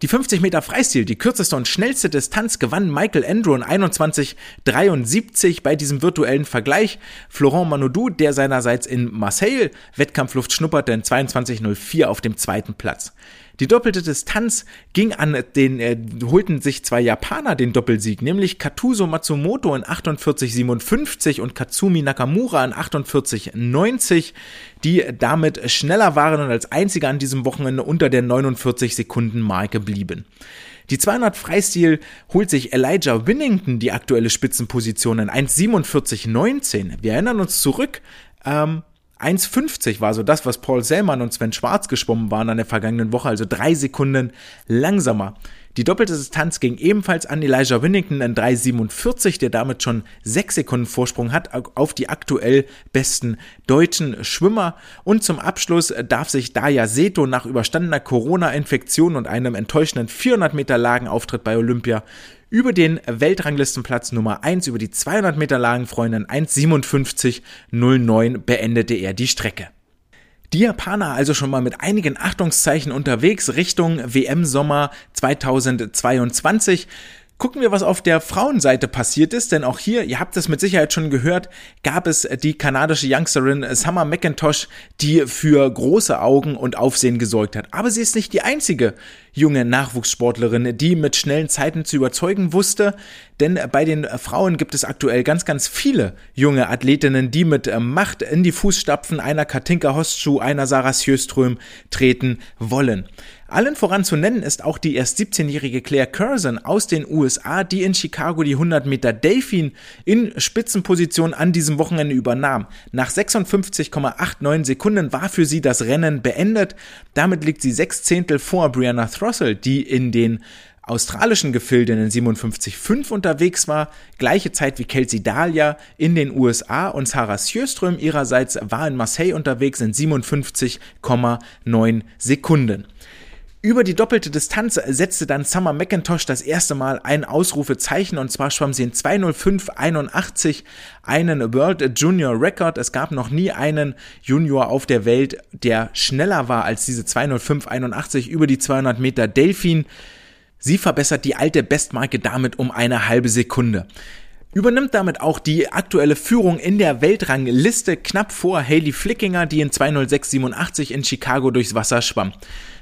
Speaker 1: Die 50 Meter Freistil, die kürzeste und schnellste Distanz, gewann Michael Andrew in 21,73 bei diesem virtuellen Vergleich. Florent Manodou, der seinerseits in Marseille Wettkampfluft schnupperte, in 22,04 auf dem zweiten Platz. Die doppelte Distanz ging an den, äh, holten sich zwei Japaner den Doppelsieg, nämlich Katuso Matsumoto in 48,57 und Katsumi Nakamura in 48,90, die damit schneller waren und als einziger an diesem Wochenende unter der 49 Sekunden Marke blieben. Die 200 Freistil holt sich Elijah Winnington die aktuelle Spitzenposition in 1,47,19. Wir erinnern uns zurück, ähm, 1,50 war so das, was Paul Sellmann und Sven Schwarz geschwommen waren an der vergangenen Woche, also drei Sekunden langsamer. Die doppelte Distanz ging ebenfalls an Elijah Winnington in 3,47, der damit schon sechs Sekunden Vorsprung hat auf die aktuell besten deutschen Schwimmer. Und zum Abschluss darf sich Daya Seto nach überstandener Corona-Infektion und einem enttäuschenden 400 Meter Lagenauftritt bei Olympia über den Weltranglistenplatz Nummer 1 über die 200 Meter Lagenfreundin 1,57,09 beendete er die Strecke. Die Japaner also schon mal mit einigen Achtungszeichen unterwegs Richtung WM Sommer 2022. Gucken wir, was auf der Frauenseite passiert ist, denn auch hier, ihr habt es mit Sicherheit schon gehört, gab es die kanadische Youngsterin Summer McIntosh, die für große Augen und Aufsehen gesorgt hat. Aber sie ist nicht die einzige junge Nachwuchssportlerin, die mit schnellen Zeiten zu überzeugen wusste, denn bei den Frauen gibt es aktuell ganz, ganz viele junge Athletinnen, die mit Macht in die Fußstapfen einer Katinka Hostschuh, einer Sarah Sjöström treten wollen. Allen voran zu nennen ist auch die erst 17-jährige Claire Curzon aus den USA, die in Chicago die 100 Meter Delfin in Spitzenposition an diesem Wochenende übernahm. Nach 56,89 Sekunden war für sie das Rennen beendet. Damit liegt sie sechs Zehntel vor Brianna Throssell, die in den australischen Gefilden in 57,5 unterwegs war, gleiche Zeit wie Kelsey Dahlia in den USA und Sarah Sjöström ihrerseits war in Marseille unterwegs in 57,9 Sekunden. Über die doppelte Distanz setzte dann Summer McIntosh das erste Mal ein Ausrufezeichen und zwar schwamm sie in 20581 einen World Junior Record. Es gab noch nie einen Junior auf der Welt, der schneller war als diese 20581 über die 200 Meter Delfin. Sie verbessert die alte Bestmarke damit um eine halbe Sekunde übernimmt damit auch die aktuelle Führung in der Weltrangliste knapp vor Haley Flickinger, die in 20687 in Chicago durchs Wasser schwamm.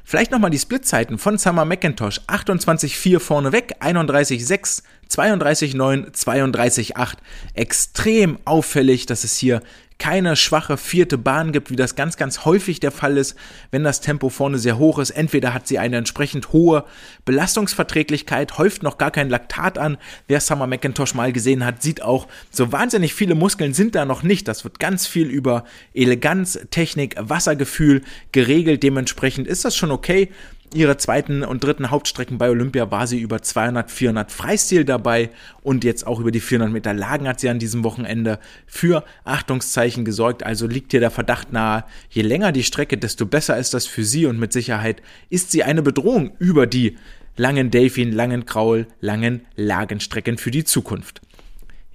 Speaker 1: Vielleicht nochmal die Splitzeiten von Summer McIntosh. 28,4 vorneweg, 31,6, 32,9, 32,8. Extrem auffällig, dass es hier keine schwache vierte Bahn gibt, wie das ganz, ganz häufig der Fall ist, wenn das Tempo vorne sehr hoch ist. Entweder hat sie eine entsprechend hohe Belastungsverträglichkeit, häuft noch gar kein Laktat an. Wer Summer McIntosh mal gesehen hat, sieht auch, so wahnsinnig viele Muskeln sind da noch nicht. Das wird ganz viel über Eleganz, Technik, Wassergefühl geregelt. Dementsprechend ist das schon okay. Ihre zweiten und dritten Hauptstrecken bei Olympia war sie über 200, 400 Freistil dabei und jetzt auch über die 400 Meter Lagen hat sie an diesem Wochenende für Achtungszeichen gesorgt. Also liegt hier der Verdacht nahe, je länger die Strecke, desto besser ist das für sie und mit Sicherheit ist sie eine Bedrohung über die langen Delfin, langen Kraul, langen Lagenstrecken für die Zukunft.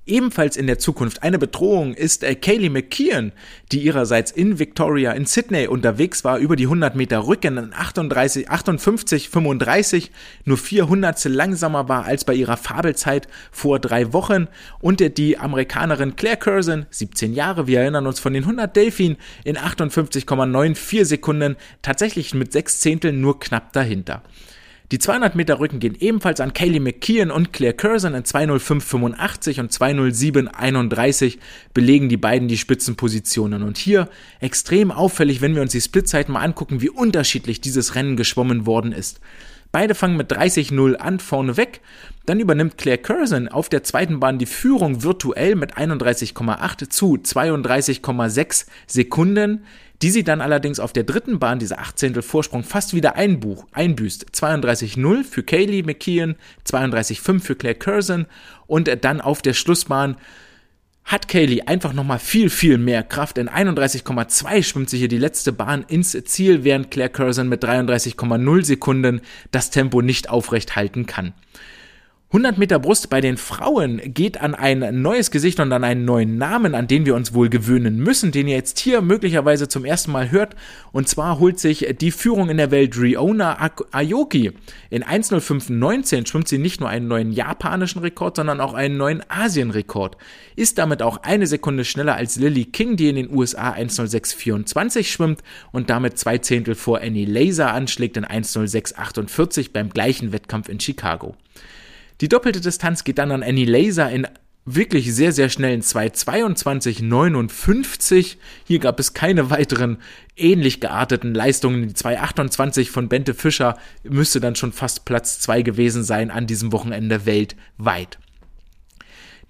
Speaker 1: Ebenfalls in der Zukunft eine Bedrohung ist äh, Kaylee McKeon, die ihrerseits in Victoria in Sydney unterwegs war, über die 100 Meter Rücken in 38, 58, 35, nur 400 langsamer war als bei ihrer Fabelzeit vor drei Wochen und die Amerikanerin Claire Curzon, 17 Jahre, wir erinnern uns von den 100 Delfin, in 58,94 Sekunden, tatsächlich mit sechs Zehnteln nur knapp dahinter. Die 200 Meter Rücken gehen ebenfalls an Kaylee McKeon und Claire Curzon in 205,85 und 207,31 belegen die beiden die Spitzenpositionen. Und hier extrem auffällig, wenn wir uns die Splitzeiten mal angucken, wie unterschiedlich dieses Rennen geschwommen worden ist. Beide fangen mit 30-0 an vorneweg. Dann übernimmt Claire Curzon auf der zweiten Bahn die Führung virtuell mit 31,8 zu 32,6 Sekunden die sie dann allerdings auf der dritten Bahn, dieser 18. Vorsprung, fast wieder einbuch, einbüßt. 32-0 für Kaylee McKeon, 32-5 für Claire Curzon und dann auf der Schlussbahn hat Kaylee einfach nochmal viel, viel mehr Kraft. In 31,2 schwimmt sie hier die letzte Bahn ins Ziel, während Claire Curzon mit 33,0 Sekunden das Tempo nicht aufrecht halten kann. 100 Meter Brust bei den Frauen geht an ein neues Gesicht und an einen neuen Namen, an den wir uns wohl gewöhnen müssen, den ihr jetzt hier möglicherweise zum ersten Mal hört. Und zwar holt sich die Führung in der Welt Riona Aoki. In 1.05.19 schwimmt sie nicht nur einen neuen japanischen Rekord, sondern auch einen neuen Asienrekord. Ist damit auch eine Sekunde schneller als Lily King, die in den USA 1.06.24 schwimmt und damit zwei Zehntel vor Annie Laser anschlägt in 1.06.48 beim gleichen Wettkampf in Chicago. Die doppelte Distanz geht dann an Annie Laser in wirklich sehr, sehr schnellen 2.22.59. Hier gab es keine weiteren ähnlich gearteten Leistungen. Die 2.28 von Bente Fischer müsste dann schon fast Platz 2 gewesen sein an diesem Wochenende weltweit.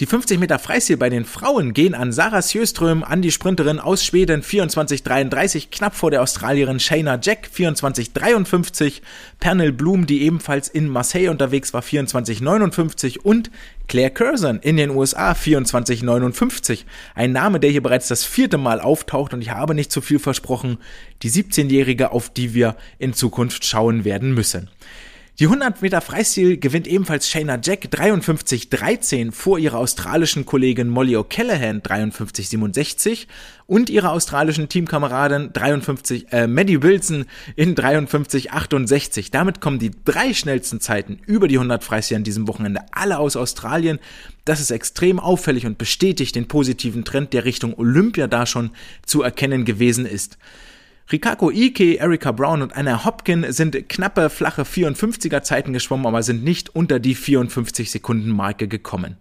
Speaker 1: Die 50 Meter Freistil bei den Frauen gehen an Sarah Sjöström, an die Sprinterin aus Schweden 24:33 knapp vor der Australierin Shayna Jack 24:53, Pernil Blum, die ebenfalls in Marseille unterwegs war 24:59 und Claire Curzon in den USA 24:59. Ein Name, der hier bereits das vierte Mal auftaucht und ich habe nicht zu viel versprochen, die 17-Jährige, auf die wir in Zukunft schauen werden müssen. Die 100 Meter Freistil gewinnt ebenfalls Shayna Jack 53-13 vor ihrer australischen Kollegin Molly O'Callaghan 53-67 und ihrer australischen Teamkameradin 53, äh, Maddie Wilson in 53-68. Damit kommen die drei schnellsten Zeiten über die 100 Freistil an diesem Wochenende alle aus Australien. Das ist extrem auffällig und bestätigt den positiven Trend, der Richtung Olympia da schon zu erkennen gewesen ist. Rikako Ike, Erika Brown und Anna Hopkin sind knappe, flache 54er Zeiten geschwommen, aber sind nicht unter die 54 Sekunden Marke gekommen.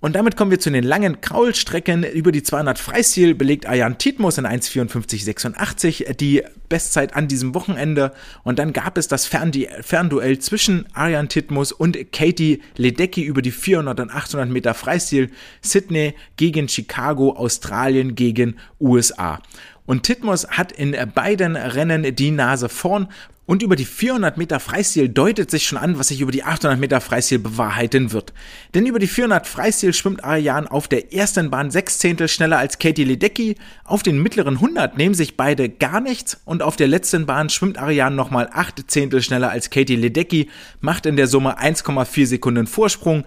Speaker 1: Und damit kommen wir zu den langen Kraulstrecken. Über die 200 Freistil belegt Ayan Titmus in 1,54,86 die Bestzeit an diesem Wochenende. Und dann gab es das Fernduell zwischen Ayan Titmus und Katie Ledecky über die 400 und 800 Meter Freistil. Sydney gegen Chicago, Australien gegen USA. Und Titmus hat in beiden Rennen die Nase vorn. Und über die 400 Meter Freistil deutet sich schon an, was sich über die 800 Meter Freistil bewahrheiten wird. Denn über die 400 Freistil schwimmt Ariane auf der ersten Bahn sechs Zehntel schneller als Katie Ledecky. Auf den mittleren 100 nehmen sich beide gar nichts. Und auf der letzten Bahn schwimmt Ariane nochmal acht Zehntel schneller als Katie Ledecky, macht in der Summe 1,4 Sekunden Vorsprung.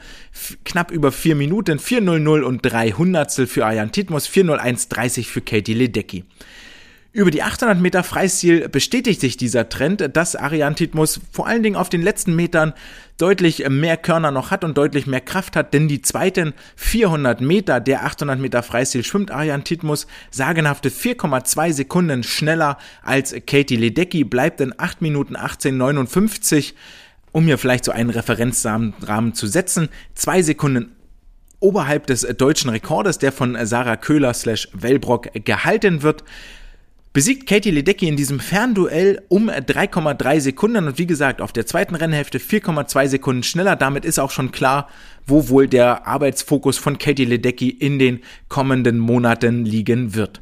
Speaker 1: Knapp über 4 Minuten, 4,00 und 3 Hundertstel für Ariane Titmus, 4,01,30 für Katie Ledecky. Über die 800 Meter Freistil bestätigt sich dieser Trend, dass Ariane Titmus vor allen Dingen auf den letzten Metern deutlich mehr Körner noch hat und deutlich mehr Kraft hat, denn die zweiten 400 Meter der 800 Meter Freistil schwimmt Ariane Titmus sagenhafte 4,2 Sekunden schneller als Katie Ledecky, bleibt in 8 Minuten 18,59 um hier vielleicht so einen Referenzrahmen zu setzen, zwei Sekunden oberhalb des deutschen Rekordes, der von Sarah Köhler slash Wellbrock gehalten wird besiegt Katie Ledecky in diesem Fernduell um 3,3 Sekunden und wie gesagt auf der zweiten Rennhälfte 4,2 Sekunden schneller. Damit ist auch schon klar, wo wohl der Arbeitsfokus von Katie Ledecky in den kommenden Monaten liegen wird.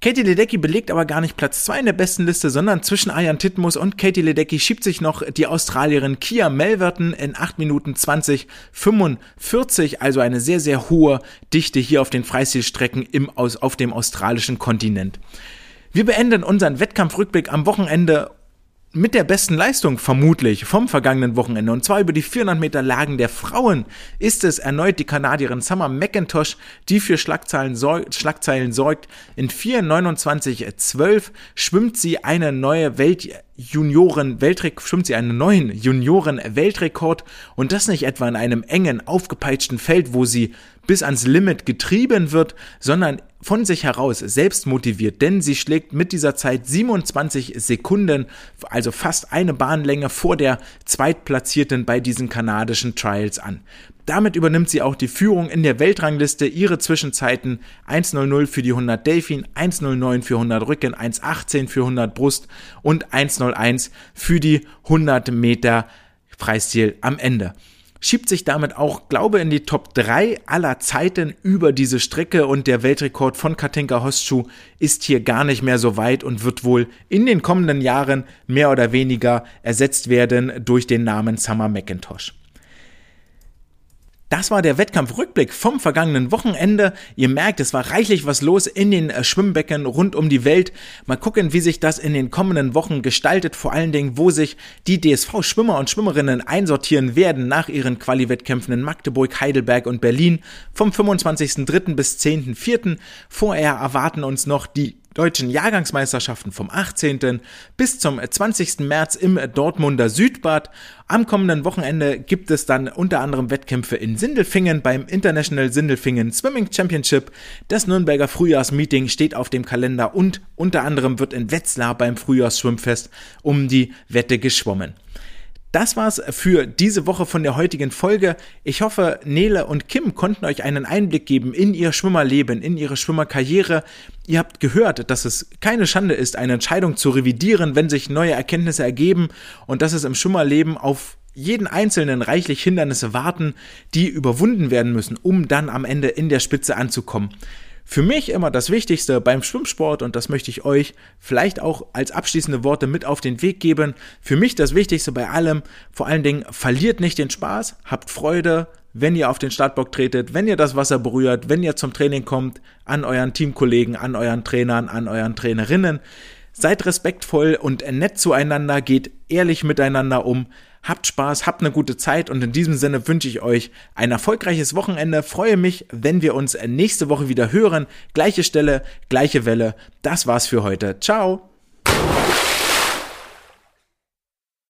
Speaker 1: Katie Ledecky belegt aber gar nicht Platz 2 in der besten Liste, sondern zwischen Ayan Titmus und Katie Ledecky schiebt sich noch die Australierin Kia Melverton in 8 Minuten 20 45, also eine sehr, sehr hohe Dichte hier auf den Freistilstrecken im, auf dem australischen Kontinent. Wir beenden unseren Wettkampfrückblick am Wochenende mit der besten Leistung vermutlich vom vergangenen Wochenende. Und zwar über die 400 Meter Lagen der Frauen ist es erneut die Kanadierin Summer McIntosh, die für Schlagzeilen, sorg Schlagzeilen sorgt. In 4,29,12 schwimmt sie eine neue Welt Junioren Weltrekord, schwimmt sie einen neuen Junioren Weltrekord und das nicht etwa in einem engen, aufgepeitschten Feld, wo sie bis ans Limit getrieben wird, sondern von sich heraus selbst motiviert, denn sie schlägt mit dieser Zeit 27 Sekunden, also fast eine Bahnlänge vor der Zweitplatzierten bei diesen kanadischen Trials an. Damit übernimmt sie auch die Führung in der Weltrangliste. Ihre Zwischenzeiten 1.00 für die 100 Delfin, 1.09 für 100 Rücken, 1.18 für 100 Brust und 1.01 für die 100 Meter Freistil am Ende schiebt sich damit auch, glaube in die Top 3 aller Zeiten über diese Strecke und der Weltrekord von Katinka Hostschuh ist hier gar nicht mehr so weit und wird wohl in den kommenden Jahren mehr oder weniger ersetzt werden durch den Namen Summer McIntosh. Das war der Wettkampfrückblick vom vergangenen Wochenende. Ihr merkt, es war reichlich was los in den äh, Schwimmbecken rund um die Welt. Mal gucken, wie sich das in den kommenden Wochen gestaltet. Vor allen Dingen, wo sich die DSV-Schwimmer und Schwimmerinnen einsortieren werden nach ihren Quali-Wettkämpfen in Magdeburg, Heidelberg und Berlin vom 25.03. bis 10.04. Vorher erwarten uns noch die deutschen Jahrgangsmeisterschaften vom 18. bis zum 20. März im Dortmunder Südbad. Am kommenden Wochenende gibt es dann unter anderem Wettkämpfe in Sindelfingen beim International Sindelfingen Swimming Championship. Das Nürnberger Frühjahrsmeeting steht auf dem Kalender und unter anderem wird in Wetzlar beim Frühjahrsschwimmfest um die Wette geschwommen. Das war's für diese Woche von der heutigen Folge. Ich hoffe, Nele und Kim konnten euch einen Einblick geben in ihr Schwimmerleben, in ihre Schwimmerkarriere. Ihr habt gehört, dass es keine Schande ist, eine Entscheidung zu revidieren, wenn sich neue Erkenntnisse ergeben und dass es im Schwimmerleben auf jeden einzelnen reichlich Hindernisse warten, die überwunden werden müssen, um dann am Ende in der Spitze anzukommen. Für mich immer das Wichtigste beim Schwimmsport, und das möchte ich euch vielleicht auch als abschließende Worte mit auf den Weg geben, für mich das Wichtigste bei allem, vor allen Dingen, verliert nicht den Spaß, habt Freude, wenn ihr auf den Startbock tretet, wenn ihr das Wasser berührt, wenn ihr zum Training kommt, an euren Teamkollegen, an euren Trainern, an euren Trainerinnen. Seid respektvoll und nett zueinander, geht ehrlich miteinander um, habt Spaß, habt eine gute Zeit und in diesem Sinne wünsche ich euch ein erfolgreiches Wochenende. Freue mich, wenn wir uns nächste Woche wieder hören. Gleiche Stelle, gleiche Welle. Das war's für heute. Ciao.